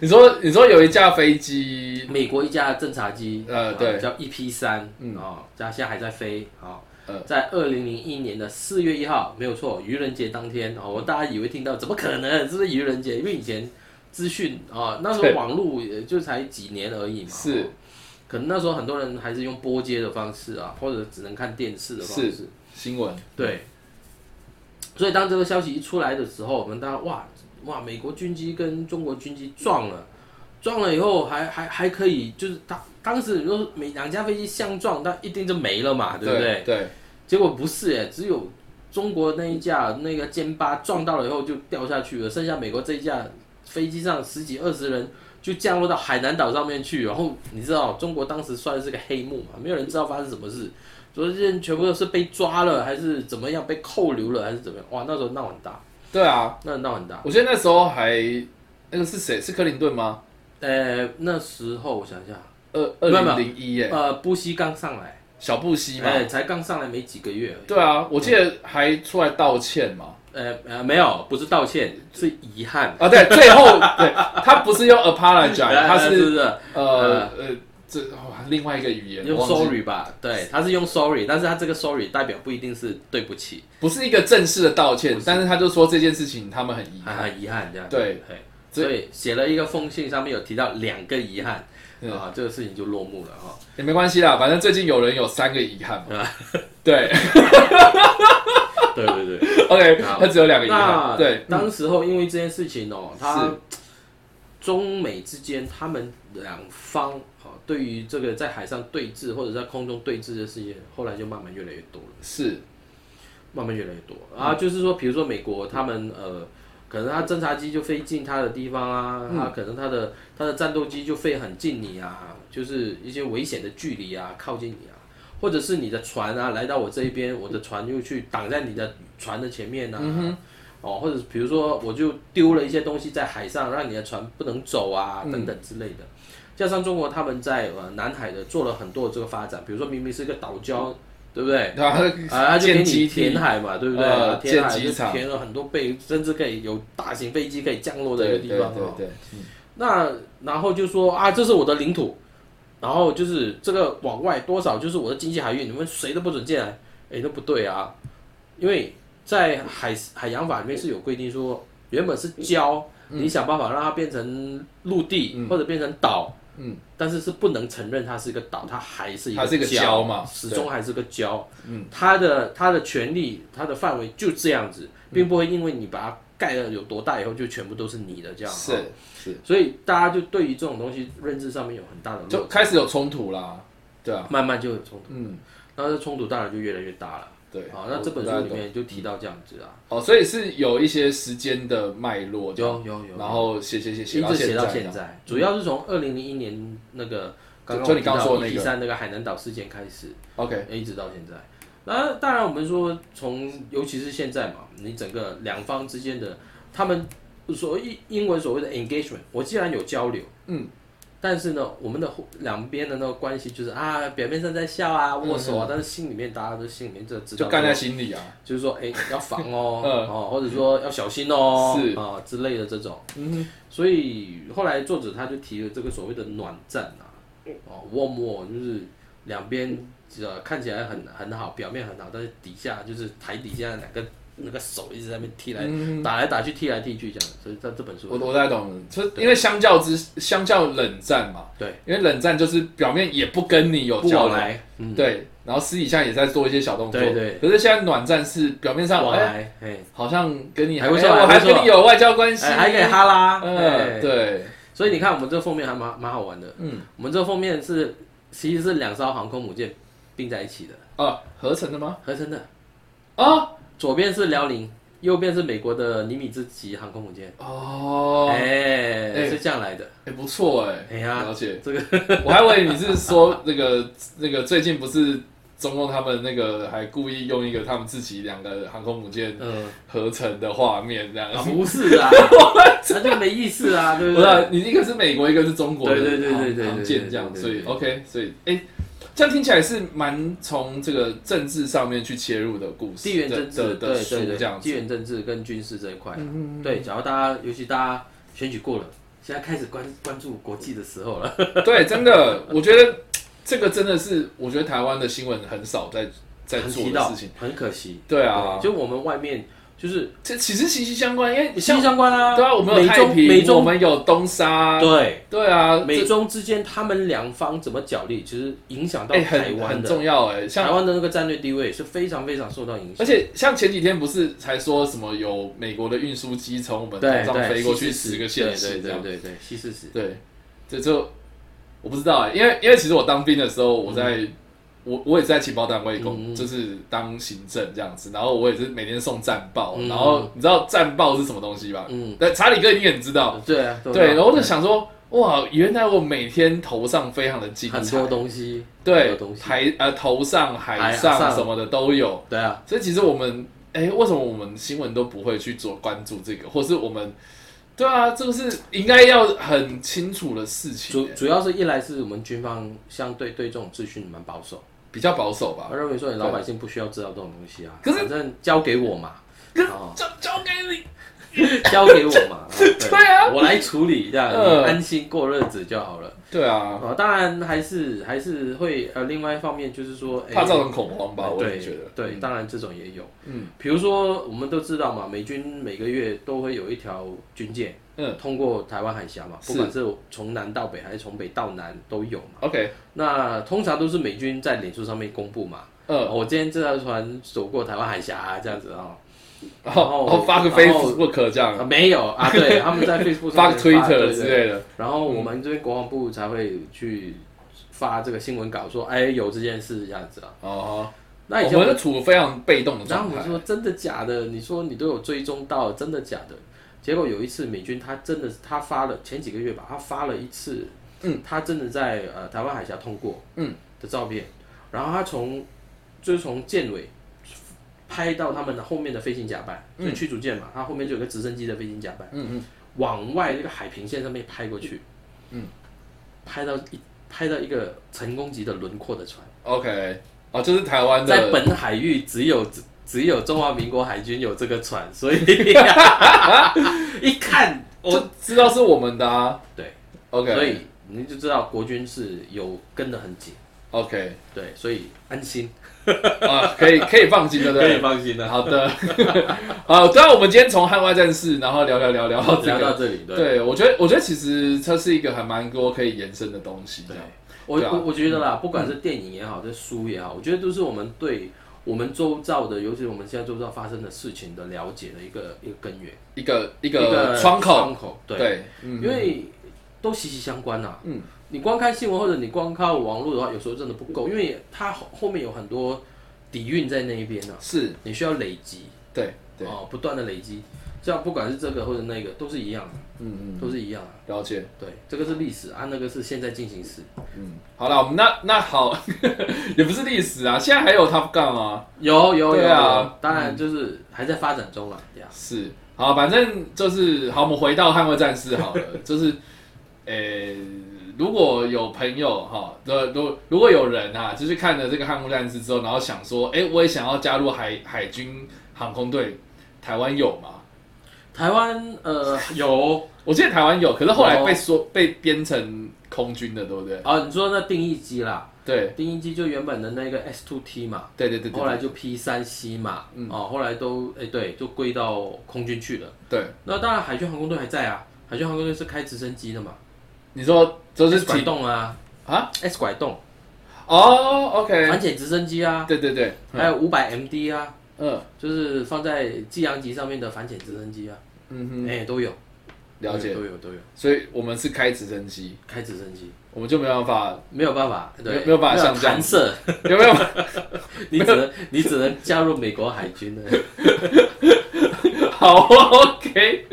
你说你说有一架飞机，美国一架侦察机，呃，对，叫 EP 三，嗯啊，它现在还在飞啊。在二零零一年的四月一号，没有错，愚人节当天啊，我大家以为听到怎么可能？这是愚人节，因为以前资讯啊，那时候网络也就才几年而已嘛，是，可能那时候很多人还是用拨接的方式啊，或者只能看电视的方式。新闻，对。所以当这个消息一出来的时候，我们大家哇哇，美国军机跟中国军机撞了，撞了以后还还还可以，就是当当时如果每两架飞机相撞，那一定就没了嘛，对不对？对。结果不是哎，只有中国那一架那个歼八撞到了以后就掉下去了，剩下美国这一架飞机上十几二十人就降落到海南岛上面去。然后你知道中国当时算是个黑幕嘛，没有人知道发生什么事，昨天全部都是被抓了还是怎么样，被扣留了还是怎么样？哇，那时候闹很大。对啊，那闹很大。我记得那时候还那个是谁？是克林顿吗？呃，那时候我想一下，二二零零一耶，呃，布希刚上来。小布希嘛，才刚上来没几个月。对啊，我记得还出来道歉嘛。呃呃，没有，不是道歉，是遗憾啊。对，最后对他不是用 apologize，他是呃呃，这另外一个语言用 sorry 吧？对，他是用 sorry，但是他这个 sorry 代表不一定是对不起，不是一个正式的道歉，但是他就说这件事情他们很遗憾，很遗憾这样。对，所以写了一个封信，上面有提到两个遗憾。啊，这个事情就落幕了哈，也没关系啦，反正最近有人有三个遗憾嘛，对，对对对，OK，他只有两个遗憾，对，当时候因为这件事情哦，他中美之间他们两方啊，对于这个在海上对峙或者在空中对峙的事情，后来就慢慢越来越多了。是，慢慢越来越多。啊，就是说，比如说美国他们呃，可能他侦察机就飞进他的地方啊，他可能他的他的战斗机就飞很近你啊，就是一些危险的距离啊，靠近你啊，或者是你的船啊来到我这一边，我的船又去挡在你的船的前面啊，哦，或者比如说我就丢了一些东西在海上，让你的船不能走啊，等等之类的。加上中国他们在呃南海的做了很多的这个发展，比如说明明是一个岛礁。对不对？对啊，啊，就给你填海嘛，对不对？呃填海填了很多倍，甚至可以有大型飞机可以降落的一个地方哦。对对对，那然后就说啊，这是我的领土，然后就是这个往外多少就是我的经济海域，你们谁都不准进来。哎，那不对啊，因为在海海洋法里面是有规定说，原本是礁，嗯你想办法让它变成陆地、或者变成岛。嗯，但是是不能承认它是一个岛，它还是一个还是一个礁嘛始终还是个礁。嗯，它的它的权利，它的范围就这样子，嗯。并不会因为你把它盖了有多大以后就全部都是你的这样。是哦。是，所以大家就对于这种东西认知上面有很大的落就开始有冲突啦，对啊，慢慢就有冲突，嗯，然后这冲突当然就越来越大了。对，好，那这本书里面就提到这样子啊，哦，所以是有一些时间的脉络，有有有，然后写写写写一直写到现在，主要是从二零零一年那个刚刚就你刚说的那个三那个海南岛事件开始，OK，一直到现在。那当然，我们说从尤其是现在嘛，你整个两方之间的他们所英英文所谓的 engagement，我既然有交流，嗯，但是呢，我们的互两边的那个关系就是啊，表面上在笑啊、握手啊，但是心里面大家都心里面就知道，就干在心里啊，就是说，哎、要防哦，嗯。哦，或者说要小心哦，是。啊、之类的这种。嗯，所以后来作者他就提了这个所谓的暖战啊，哦，warm war 就是两边呃看起来很很好，表面很好，但是底下就是台底下两个那个手一直在那边踢来、打来打去，踢来踢去这样。所以在这本书。我我大概懂了，就因为相较之相较冷战嘛，对，因为冷战就是表面也不跟你有往来，嗯，对，然后私底下也在做一些小动作，对对。可是现在暖战是表面上哎，往来，哎，好像跟你还不错哎我还跟你有外交关系，哎还可以哈拉，嗯，哎，对，所以你看我们这个封面还蛮蛮好玩的，嗯，我们这个封面是其实是两艘航空母舰并在一起的，哦，合成的吗？合成的。啊，左边是辽宁，右边是美国的尼米兹级航空母舰。哦，哎、哎是这样来的。哎，不错哎，哎呀了解。这个 我还以为你是说那个那个最近不是中共他们那个还故意用一个他们自己两个航空母舰嗯，合成的画面这样。啊 不是啊，那就没意思啊，对不对？不是，你一个是美国，一个是中国的对对对航对对对航舰这样，所以 OK，所以哎，这样听起来是蛮从这个政治上面去切入的故事，地缘政治，的的对对对，这样子。地缘政治跟军事这一块啊、对，假如大家，尤其大家选举过了，现在开始关关注国际的时候了。对，真的，我觉得这个真的是，我觉得台湾的新闻很少在在做的事情。，很可惜。对啊，就我们外面就是这其实息息相关，因为息息相关啊。对啊，我们有中美中们有东沙，对对啊，美中之间他们两方怎么角力，其实影响到哎、台很很。重要哎、像台湾的那个战略地位是非常非常受到影响。而且像前几天不是才说什么有美国的运输机从我们头上飞过去十个县市对，对对对对，西四十。对，这就我不知道哎、因为因为其实我当兵的时候，我在、我我也是在情报单位工，就是当行政这样子，然后我也是每天送战报，嗯然后你知道战报是什么东西吧？嗯，对，查理哥一定很知道，对啊，对，然后我就想说，哇，原来我每天头上非常的精彩。很多，东西，对多东，西。台呃头上、海海上上。什么的都有，对啊，所以其实我们，哎、为什么我们新闻都不会去做关注这个，或是我们，对啊，这个是应该要很清楚的事情、主哎主要是一来是我们军方相对对这种资讯蛮保守，比较保守吧。我。认为说你老百姓不需要知道这种东西啊，可是反正交给我嘛，哦，交交给你，交给我嘛，啊对。对啊。我来处理，这样安心过日子就好了。对啊，啊，当然还是还是会呃，另外一方面就是说，哎怕造成恐慌吧，我也觉得。对，当然这种也有。嗯，比如说我们都知道嘛，美军每个月都会有一条军舰，嗯，通过台湾海峡嘛，是不管是从南到北还是从北到南都有嘛。OK，那通常都是美军在脸书上面公布嘛，嗯，哦我今天这条船走过台湾海峡、啊、这样子啊、然后后哦发个 Facebook 这样，啊没有啊，对，他们在 Facebook 发个上面对 Twitter 对之类的。然后我们这边国防部才会去发这个新闻稿说，哎，有这件事这样子啊。哦，那以前我们是处于非常被动的状态然后我。说真的假的？你说你都有追踪到，真的假的？结果有一次美军他真的他发了前几个月吧，他发了一次，嗯，他真的在呃台湾海峡通过，嗯。的照片，然后他从就是从舰尾拍到他们的后面的飞行甲板，就驱逐舰嘛，它后面就有个直升机的飞行甲板，嗯嗯，往外那个海平线上面拍过去，嗯，拍到一拍到一个成功级的轮廓的船。OK，哦，就是台湾的，在本海域只有只只有中华民国海军有这个船，所以 一看我我知道是我们的啊。对 OK，所以你就知道国军是有跟得很紧，OK。对，所以安心，啊，可以可以放心的，对。可以。放心的。好的，好，对啊我们今天从汉外战士，然后聊聊聊聊到这个，聊到这里，对。对我觉得我觉得其实它是一个还蛮多可以延伸的东西，这对，我对啊我我觉得啦，不管是电影也好，这书也好，我觉得都是我们对我们周遭的，尤其是我们现在周遭发生的事情的了解的一个一个根源，一个一一个窗口，窗口，对。因为都息息相关呐、嗯，你光看新闻或者你光靠网络的话，有时候真的不够，因为它后后面有很多底蕴在那一边呢、是，你需要累积，对对，哦，不断的累积。像不管是这个或者那个，都是一样的，嗯嗯，都是一样的。了解。对，这个是历史啊，那个是现在进行时。嗯，好了，我们那那好，也不是历史啊，现在还有 Top Gun 啊，有有有啊当然就是还在发展中了，这样。是，好，反正就是好，我们回到捍卫战士好了，就是，呃、如果有朋友哈，如如如果有人啊，就是看了这个捍卫战士之后，然后想说，哎、我也想要加入海海军航空队，台湾有吗？台湾呃有我记得台湾有，可是后来被说被编成空军的，对不对？啊，你说那定义机啦，对。定义机就原本的那个 S two T 嘛，对对对对后来就 P 三 C 嘛，哦，后来都哎、对，就归到空军去了。对，那当然，海军航空队还在啊，海军航空队是开直升机的嘛，你说就就是是拐动啊。啊，S 拐动，哦，OK，反潜直升机啊，对对对，还有五百 MD 啊，嗯。就是放在济阳级上面的反潜直升机啊，嗯哼，哎、都有，了解。都有都有，所以我们是开直升机，开直升机。我们就没办法，没有办法，对，没有办法像这样。弹射，有没有？你只能你只能加入美国海军了。好，OK，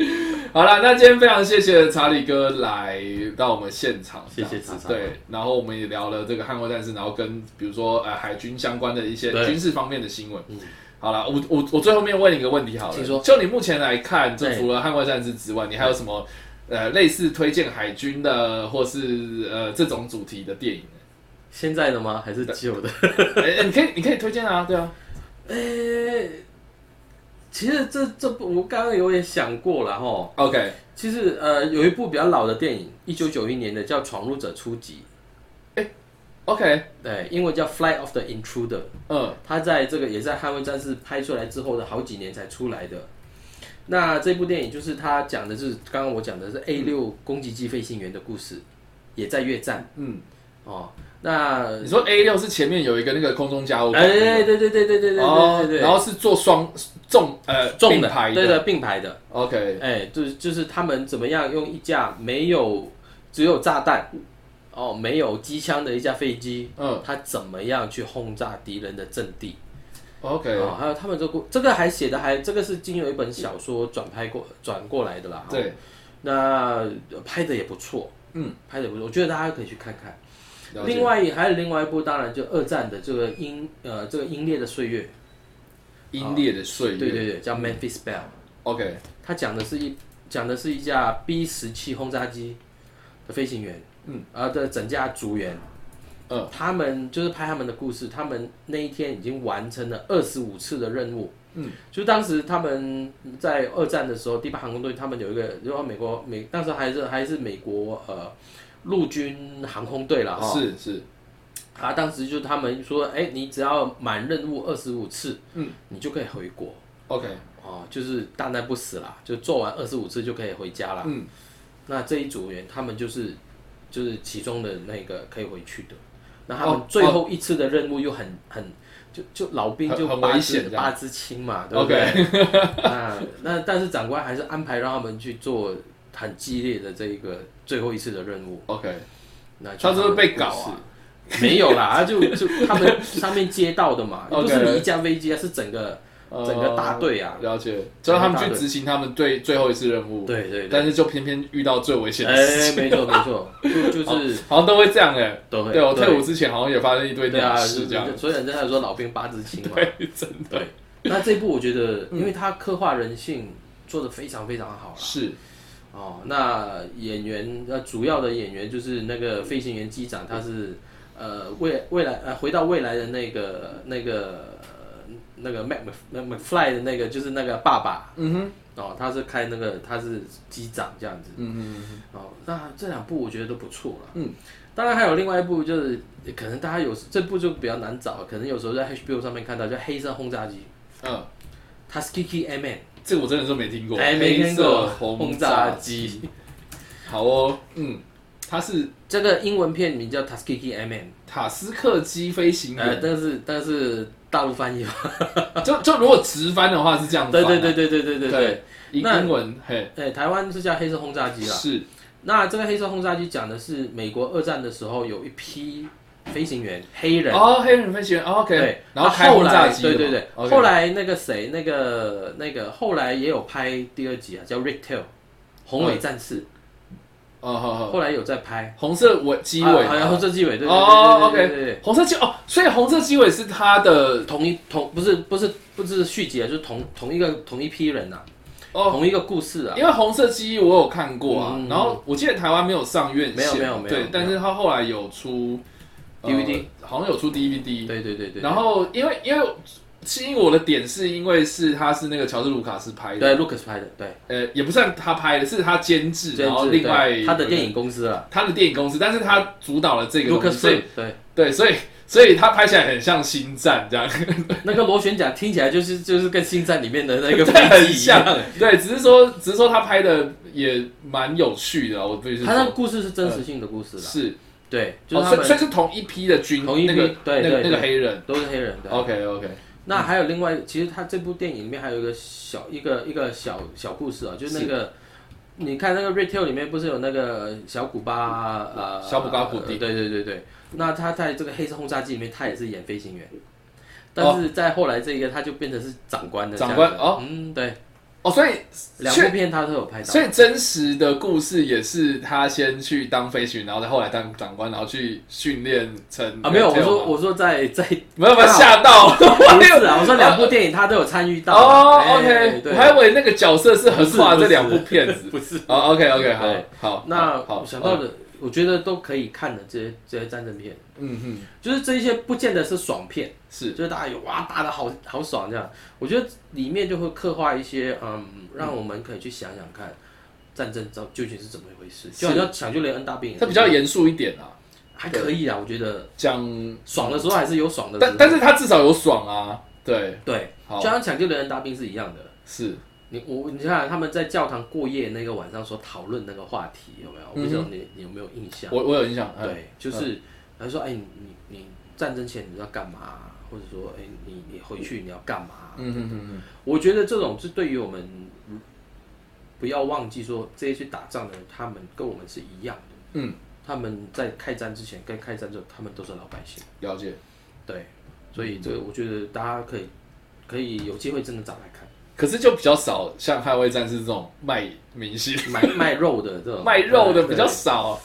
好了，那今天非常谢谢查理哥来到我们现场，谢谢这样子。查查。对，然后我们也聊了这个捍卫战士，然后跟比如说呃海军相关的一些对。军事方面的新闻。嗯好了，我我我最后面问你一个问题好了，请说就你目前来看，就除了捍卫战士之外，你还有什么呃类似推荐海军的，或是呃这种主题的电影呢？现在的吗？还是旧的？哎、哎你可以你可以推荐啊，对啊，呃、其实这这部我刚刚有也想过了哈。OK，其实呃，有一部比较老的电影，一九九一年的叫《闯入者初级》，OK，对，英文叫《Flight of the Intruder》。嗯它在这个也在《捍卫战士》拍出来之后的好几年才出来的。那这部电影就是它讲的是刚刚我讲的是 A 六攻击机飞行员的故事，也在越战嗯，哦。那你说 A 六是前面有一个那个空中加油管哎，对对对对对对对哦对然后是做双重呃重排对的并排的，，OK，哎，就是就是他们怎么样用一架没有只有炸弹哦没有机枪的一架飞机，嗯。它怎么样去轰炸敌人的阵地？，OK，哦，还有他们这个这个还写的还这个是经由一本小说转拍过转过来的啦。哦，对，那呃拍的也不错，嗯，拍的也不错，我觉得大家可以去看看。另外还有另外一部，当然就二战的这个英呃这个英烈的岁月，英烈的岁月，对对对，叫 Memphis Belle，，OK，它讲的是一讲的是一架 B 十七轰炸机的飞行员，嗯，啊的整家组员，呃，他们就是拍他们的故事，他们那一天已经完成了二十五次的任务，嗯，就当时他们在二战的时候，第八航空队他们有一个，如果美国美当时还是还是美国呃陆军航空队了哈，是是，啊，当时就他们说，哎，你只要满任务二十五次，嗯，你就可以回国。OK，哦，就是大难不死啦，就做完二十五次就可以回家啦。嗯，那这一组员他们就是就是其中的那个可以回去的。那他们哦最后一次的任务又很很就就老兵就八八支亲嘛，对不对？那那但是长官还是安排让他们去做很激烈的这一个最后一次的任务。OK，那他是不是被搞啊？啊？没有啦，他就就他们 上面接到的嘛不是你一架飞机啊，是整个整个大队啊。呃了解，就让他们去执行他们最最后一次任务，对对对，但是就偏偏遇到最危险的事哎，情，没错没错，就就是。好像都会这样哎。都会对我退伍之前好像也发生一堆这样的事这样，所以人家才说老兵八字轻嘛。对，真的。对，那这部我觉得，因为他刻画人性做的非常非常好啦。是。哦，那演员呃主要的演员就是那个飞行员机长，他是呃未未来呃回到未来的那个那个呃那个 Mac Mac McFly 的那个就是那个爸爸嗯哼，哦，他是开那个他是机长这样子嗯嗯哦，那这两部我觉得都不错了。嗯，当然还有另外一部就是可能大家有这部就比较难找，可能有时候在 HBO 上面看到叫《黑色轰炸机嗯，》，Tuskegee Airman。这个我真的是没听过，哎，没听黑色过轰轰炸机。好哦，嗯，它是这个英文片名叫 Tuskegee Airman，塔斯克机飞行呃，员，但是但是大陆翻译吧。就就如果直翻的话是这样子啊，对对对对对对对对。对，英那英文嘿哎，台湾是叫黑色轰炸机啦。是那这个黑色轰炸机讲的是美国二战的时候有一批飞行员黑人。哦，黑人飞行员哦，OK，对，然后开后来轰炸机的嘛，对对对后来那个谁，那个那个后来也有拍第二集啊，叫《Red Tail》红尾战士，哦好好，后来有在拍。红色尾机尾啊好像红，色机尾，对对对哦对对红色机哦，所以红色机尾是他的同一同不是不是不是续集啊，就是同同一个同一批人呐、哦，同一个故事啊。因为红色机我有看过啊嗯，然后我记得台湾没有上院线，没有没有没有，对但是他后来有出呃 DVD 好像有出 DVD，对对对对，然后因为因为吸引我的点是因为是他是那个乔治卢卡斯拍的，对卢卡斯拍的，对，呃，也不算他拍的，是他监制，然后另外他的电影公司啊。他的电影公司，但是他主导了这个东西，，Lucas 所以对，对，所以所以他拍起来很像星战这样，那个螺旋桨听起来就是就是跟星战里面的那个 很像。对，只是说只是说他拍的也蛮有趣的啊，我必须他那个故事是真实性的故事啦，是，对，就哦，是他们所以所以是同一批的军，同一批那个那个那个对对对黑人。都是黑人的。，OK OK，那还有另外，其实他这部电影里面还有一个小一个一个小小故事啊，就是那个。你看那个《Retail》里面不是有那个小古巴呃小古巴古迪。呃对对对对，那他在这个黑色轰炸机里面，他也是演飞行员，但是在后来这个他就变成是长官的长官哦，嗯对，哦，所以两部片他都有拍到，所以真实的故事也是他先去当飞行员，然后再后来当长官，然后去训练成啊没有，我说我说在在 没有没有吓到，不是啊，我说 两部电影他都有参与到哦哎，OK，对。我还以为那个角色是横跨这两部片子。不是。哦，OK OK，好好，那好我想到，的，我觉得都可以看的这些这些战争片，嗯哼，就是这一些不见得是爽片，是。就是大家有哇打的好好爽这样。我觉得里面就会刻画一些嗯，让我们可以去想想看战争究究竟是怎么一回事。就好像抢救雷恩大兵它比较严肃一点啊，还可以啊，我觉得。讲，爽的时候还是有爽的，但但是他至少有爽啊，对，对，就像抢救雷恩大兵是一样的。是，你我你看他们在教堂过夜那个晚上所讨论那个话题有没有？我不知道你你有没有印象？我我有印象，嗯对，就是他说，哎，你你你战争前你要干嘛？或者说，哎，你你回去你要干嘛？我觉得这种是对于我们不要忘记说，这些去打仗的人，他们跟我们是一样的。嗯，他们在开战之前跟开战之后，他们都是老百姓。了解。对，所以这个我觉得大家可以可以有机会真的找来看，可是就比较少像捍卫战士这种卖明星、卖卖肉的这种。卖肉的比较少。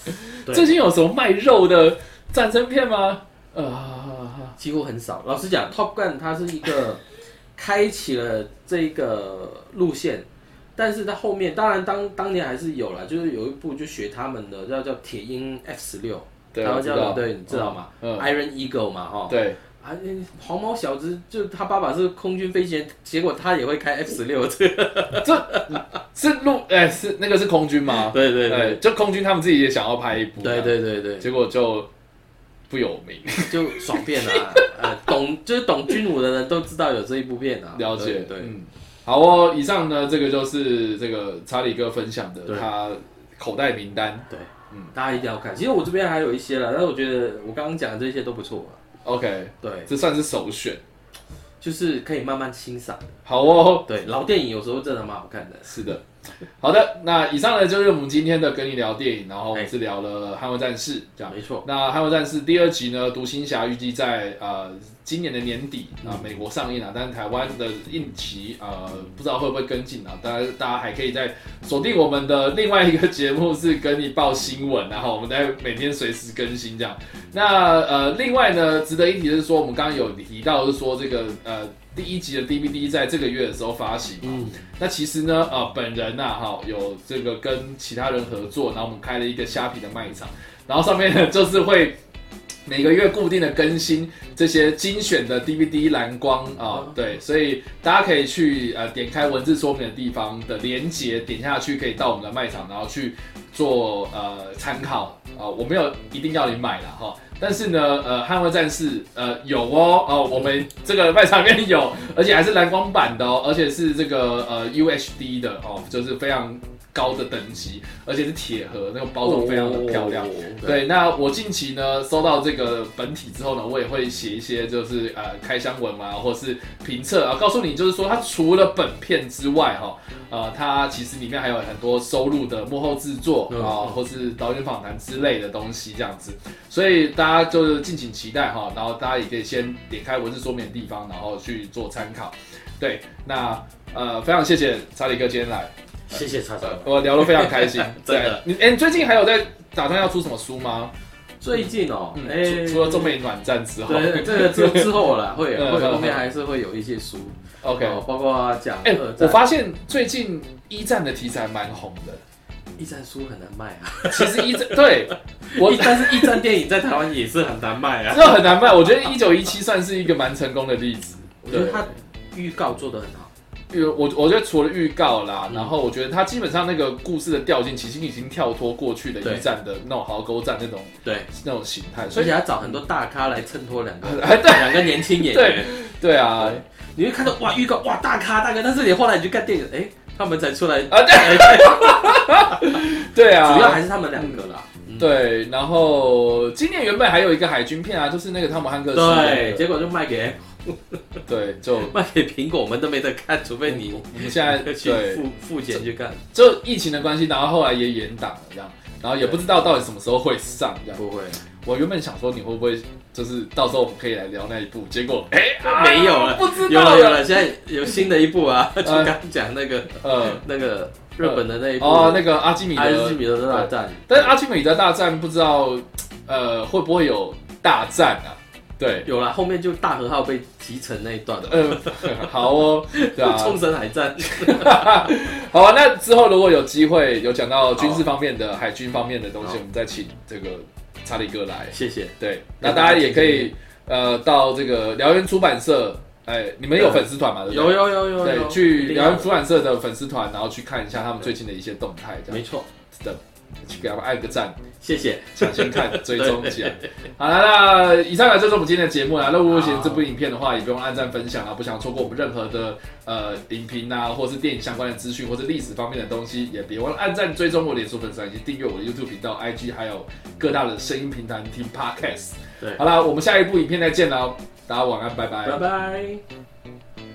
最近有什么卖肉的战争片吗？呃，几乎很少。老实讲，Top Gun 它是一个开启了这个路线，但是它后面当然当当年还是有了，就是有一部就学他们的叫叫铁鹰 F 十六，然后叫对，你知道吗、嗯，i r o n Eagle 嘛，哈，对，啊，黄毛小子就他爸爸是空军飞行员，结果他也会开 F 十六，这这是陆，哎，是那个是空军吗？对对对哎就空军他们自己也想要拍一部，对，对对对，结果就不有名。就爽片啊，呃，懂就是懂军武的人都知道有这一部片啊，了解，对对嗯，好哦，以上呢，这个就是这个查理哥分享的对他口袋名单。对，嗯大家一定要看。其实我这边还有一些了，但是我觉得我刚刚讲的这些都不错啊。OK，对，这算是首选。就是可以慢慢欣赏。好哦，对，老电影有时候真的蛮好看的。是的，好的，那以上呢就是我们今天的跟你聊电影，然后我们是聊了《捍卫战士》这样。没错，那《捍卫战士》第二集呢，《独行侠》预计在呃今年的年底啊美国上映啊，但是台湾的映期呃不知道会不会跟进啊，当然大家还可以在锁定我们的另外一个节目是跟你报新闻，然后我们在每天随时更新这样。那呃另外呢，值得一提的是说，我们刚刚有提到是说这个呃。第一集的 DVD 在这个月的时候发行嘛？那其实呢，呃，本人呐，哈，有这个跟其他人合作，然后我们开了一个虾皮的卖场，然后上面呢就是会每个月固定的更新这些精选的 DVD 蓝光啊，对，所以大家可以去呃点开文字说明的地方的连接，点下去可以到我们的卖场，然后去做呃参考啊，我没有一定要你买了哈。但是呢，呃，捍卫战士，呃，有哦，哦，我们这个卖场里面有，而且还是蓝光版的哦，而且是这个呃 UHD 的哦，就是非常。高的等级，而且是铁盒，那个包装非常的漂亮。对，那我近期呢收到这个本体之后呢，我也会写一些就是呃开箱文啊，或是评测啊，告诉你就是说它除了本片之外哈，呃，它其实里面还有很多收录的幕后制作啊，或是导演访谈之类的东西这样子。所以大家就是敬请期待哈，然后大家也可以先点开文字说明的地方，然后去做参考。对，那呃非常谢谢查理哥今天来。谢谢叉叉，我聊得非常开心。真的，你哎，你最近还有在打算要出什么书吗？最近哦，哎，除了中美暖战之后，对，这个之之后了，会 会后面还是会有一些书。OK，包括讲。哎，我发现最近一战的题材蛮红的。一战书很难卖啊。其实一战对我，但是一战电影在台湾也是很难卖啊。这很难卖。我觉得一九一七算是一个蛮成功的例子。我觉得他预告做的很好。我我觉得除了预告啦，然后我觉得它基本上那个故事的调性，其实已经跳脱过去的一战的那种壕沟战那种对。那种形态，所以要找很多大咖来衬托两个哎 对。两个年轻演员。对。啊，你会看到哇预告哇大咖大咖，但是你后来你去看电影，哎，他们才出来啊对，对啊，主要还是他们两个啦。对，然后今年原本还有一个海军片啊，就是那个汤姆汉克斯，对，结果就卖给。对，就卖给苹果，我们都没得看，除非你我们现在 去付付钱去看。就疫情的关系，然后后来也延档了这样，然后也不知道到底什么时候会上这样。不会，我原本想说你会不会就是到时候我们可以来聊那一部，结果哎没有了，不知道有了有了，现在有新的一部啊，就刚讲那个呃那个日本的那一部哦，那个阿基米德阿基米德大战，但是阿基米德大战不知道呃会不会有大战啊？对，有了，后面就大和号被集成那一段了。嗯，好哦，对啊，冲绳海战。好啊，那之后如果有机会有讲到军事方面的、海军方面的东西，我们再请这个查理哥来。谢谢。对，那大家也可以呃到这个燎原出版社，哎，你们有粉丝团吗？有有有有。对，去燎原出版社的粉丝团，然后去看一下他们最近的一些动态。没错，是的。去给他们按个赞，谢谢，抢先看追踪起来。好了，那以上呢就是我们今天的节目啦。那如果喜欢这部影片的话，也不用按赞分享啊，不想错过我们任何的呃影评啊，或是电影相关的资讯，或是历史方面的东西，也别忘了按赞追踪我脸书粉丝以及订阅我的 YouTube 频道、IG，还有各大的声音平台听 Podcast。对，好了，我们下一部影片再见喽，大家晚安，拜拜，拜拜。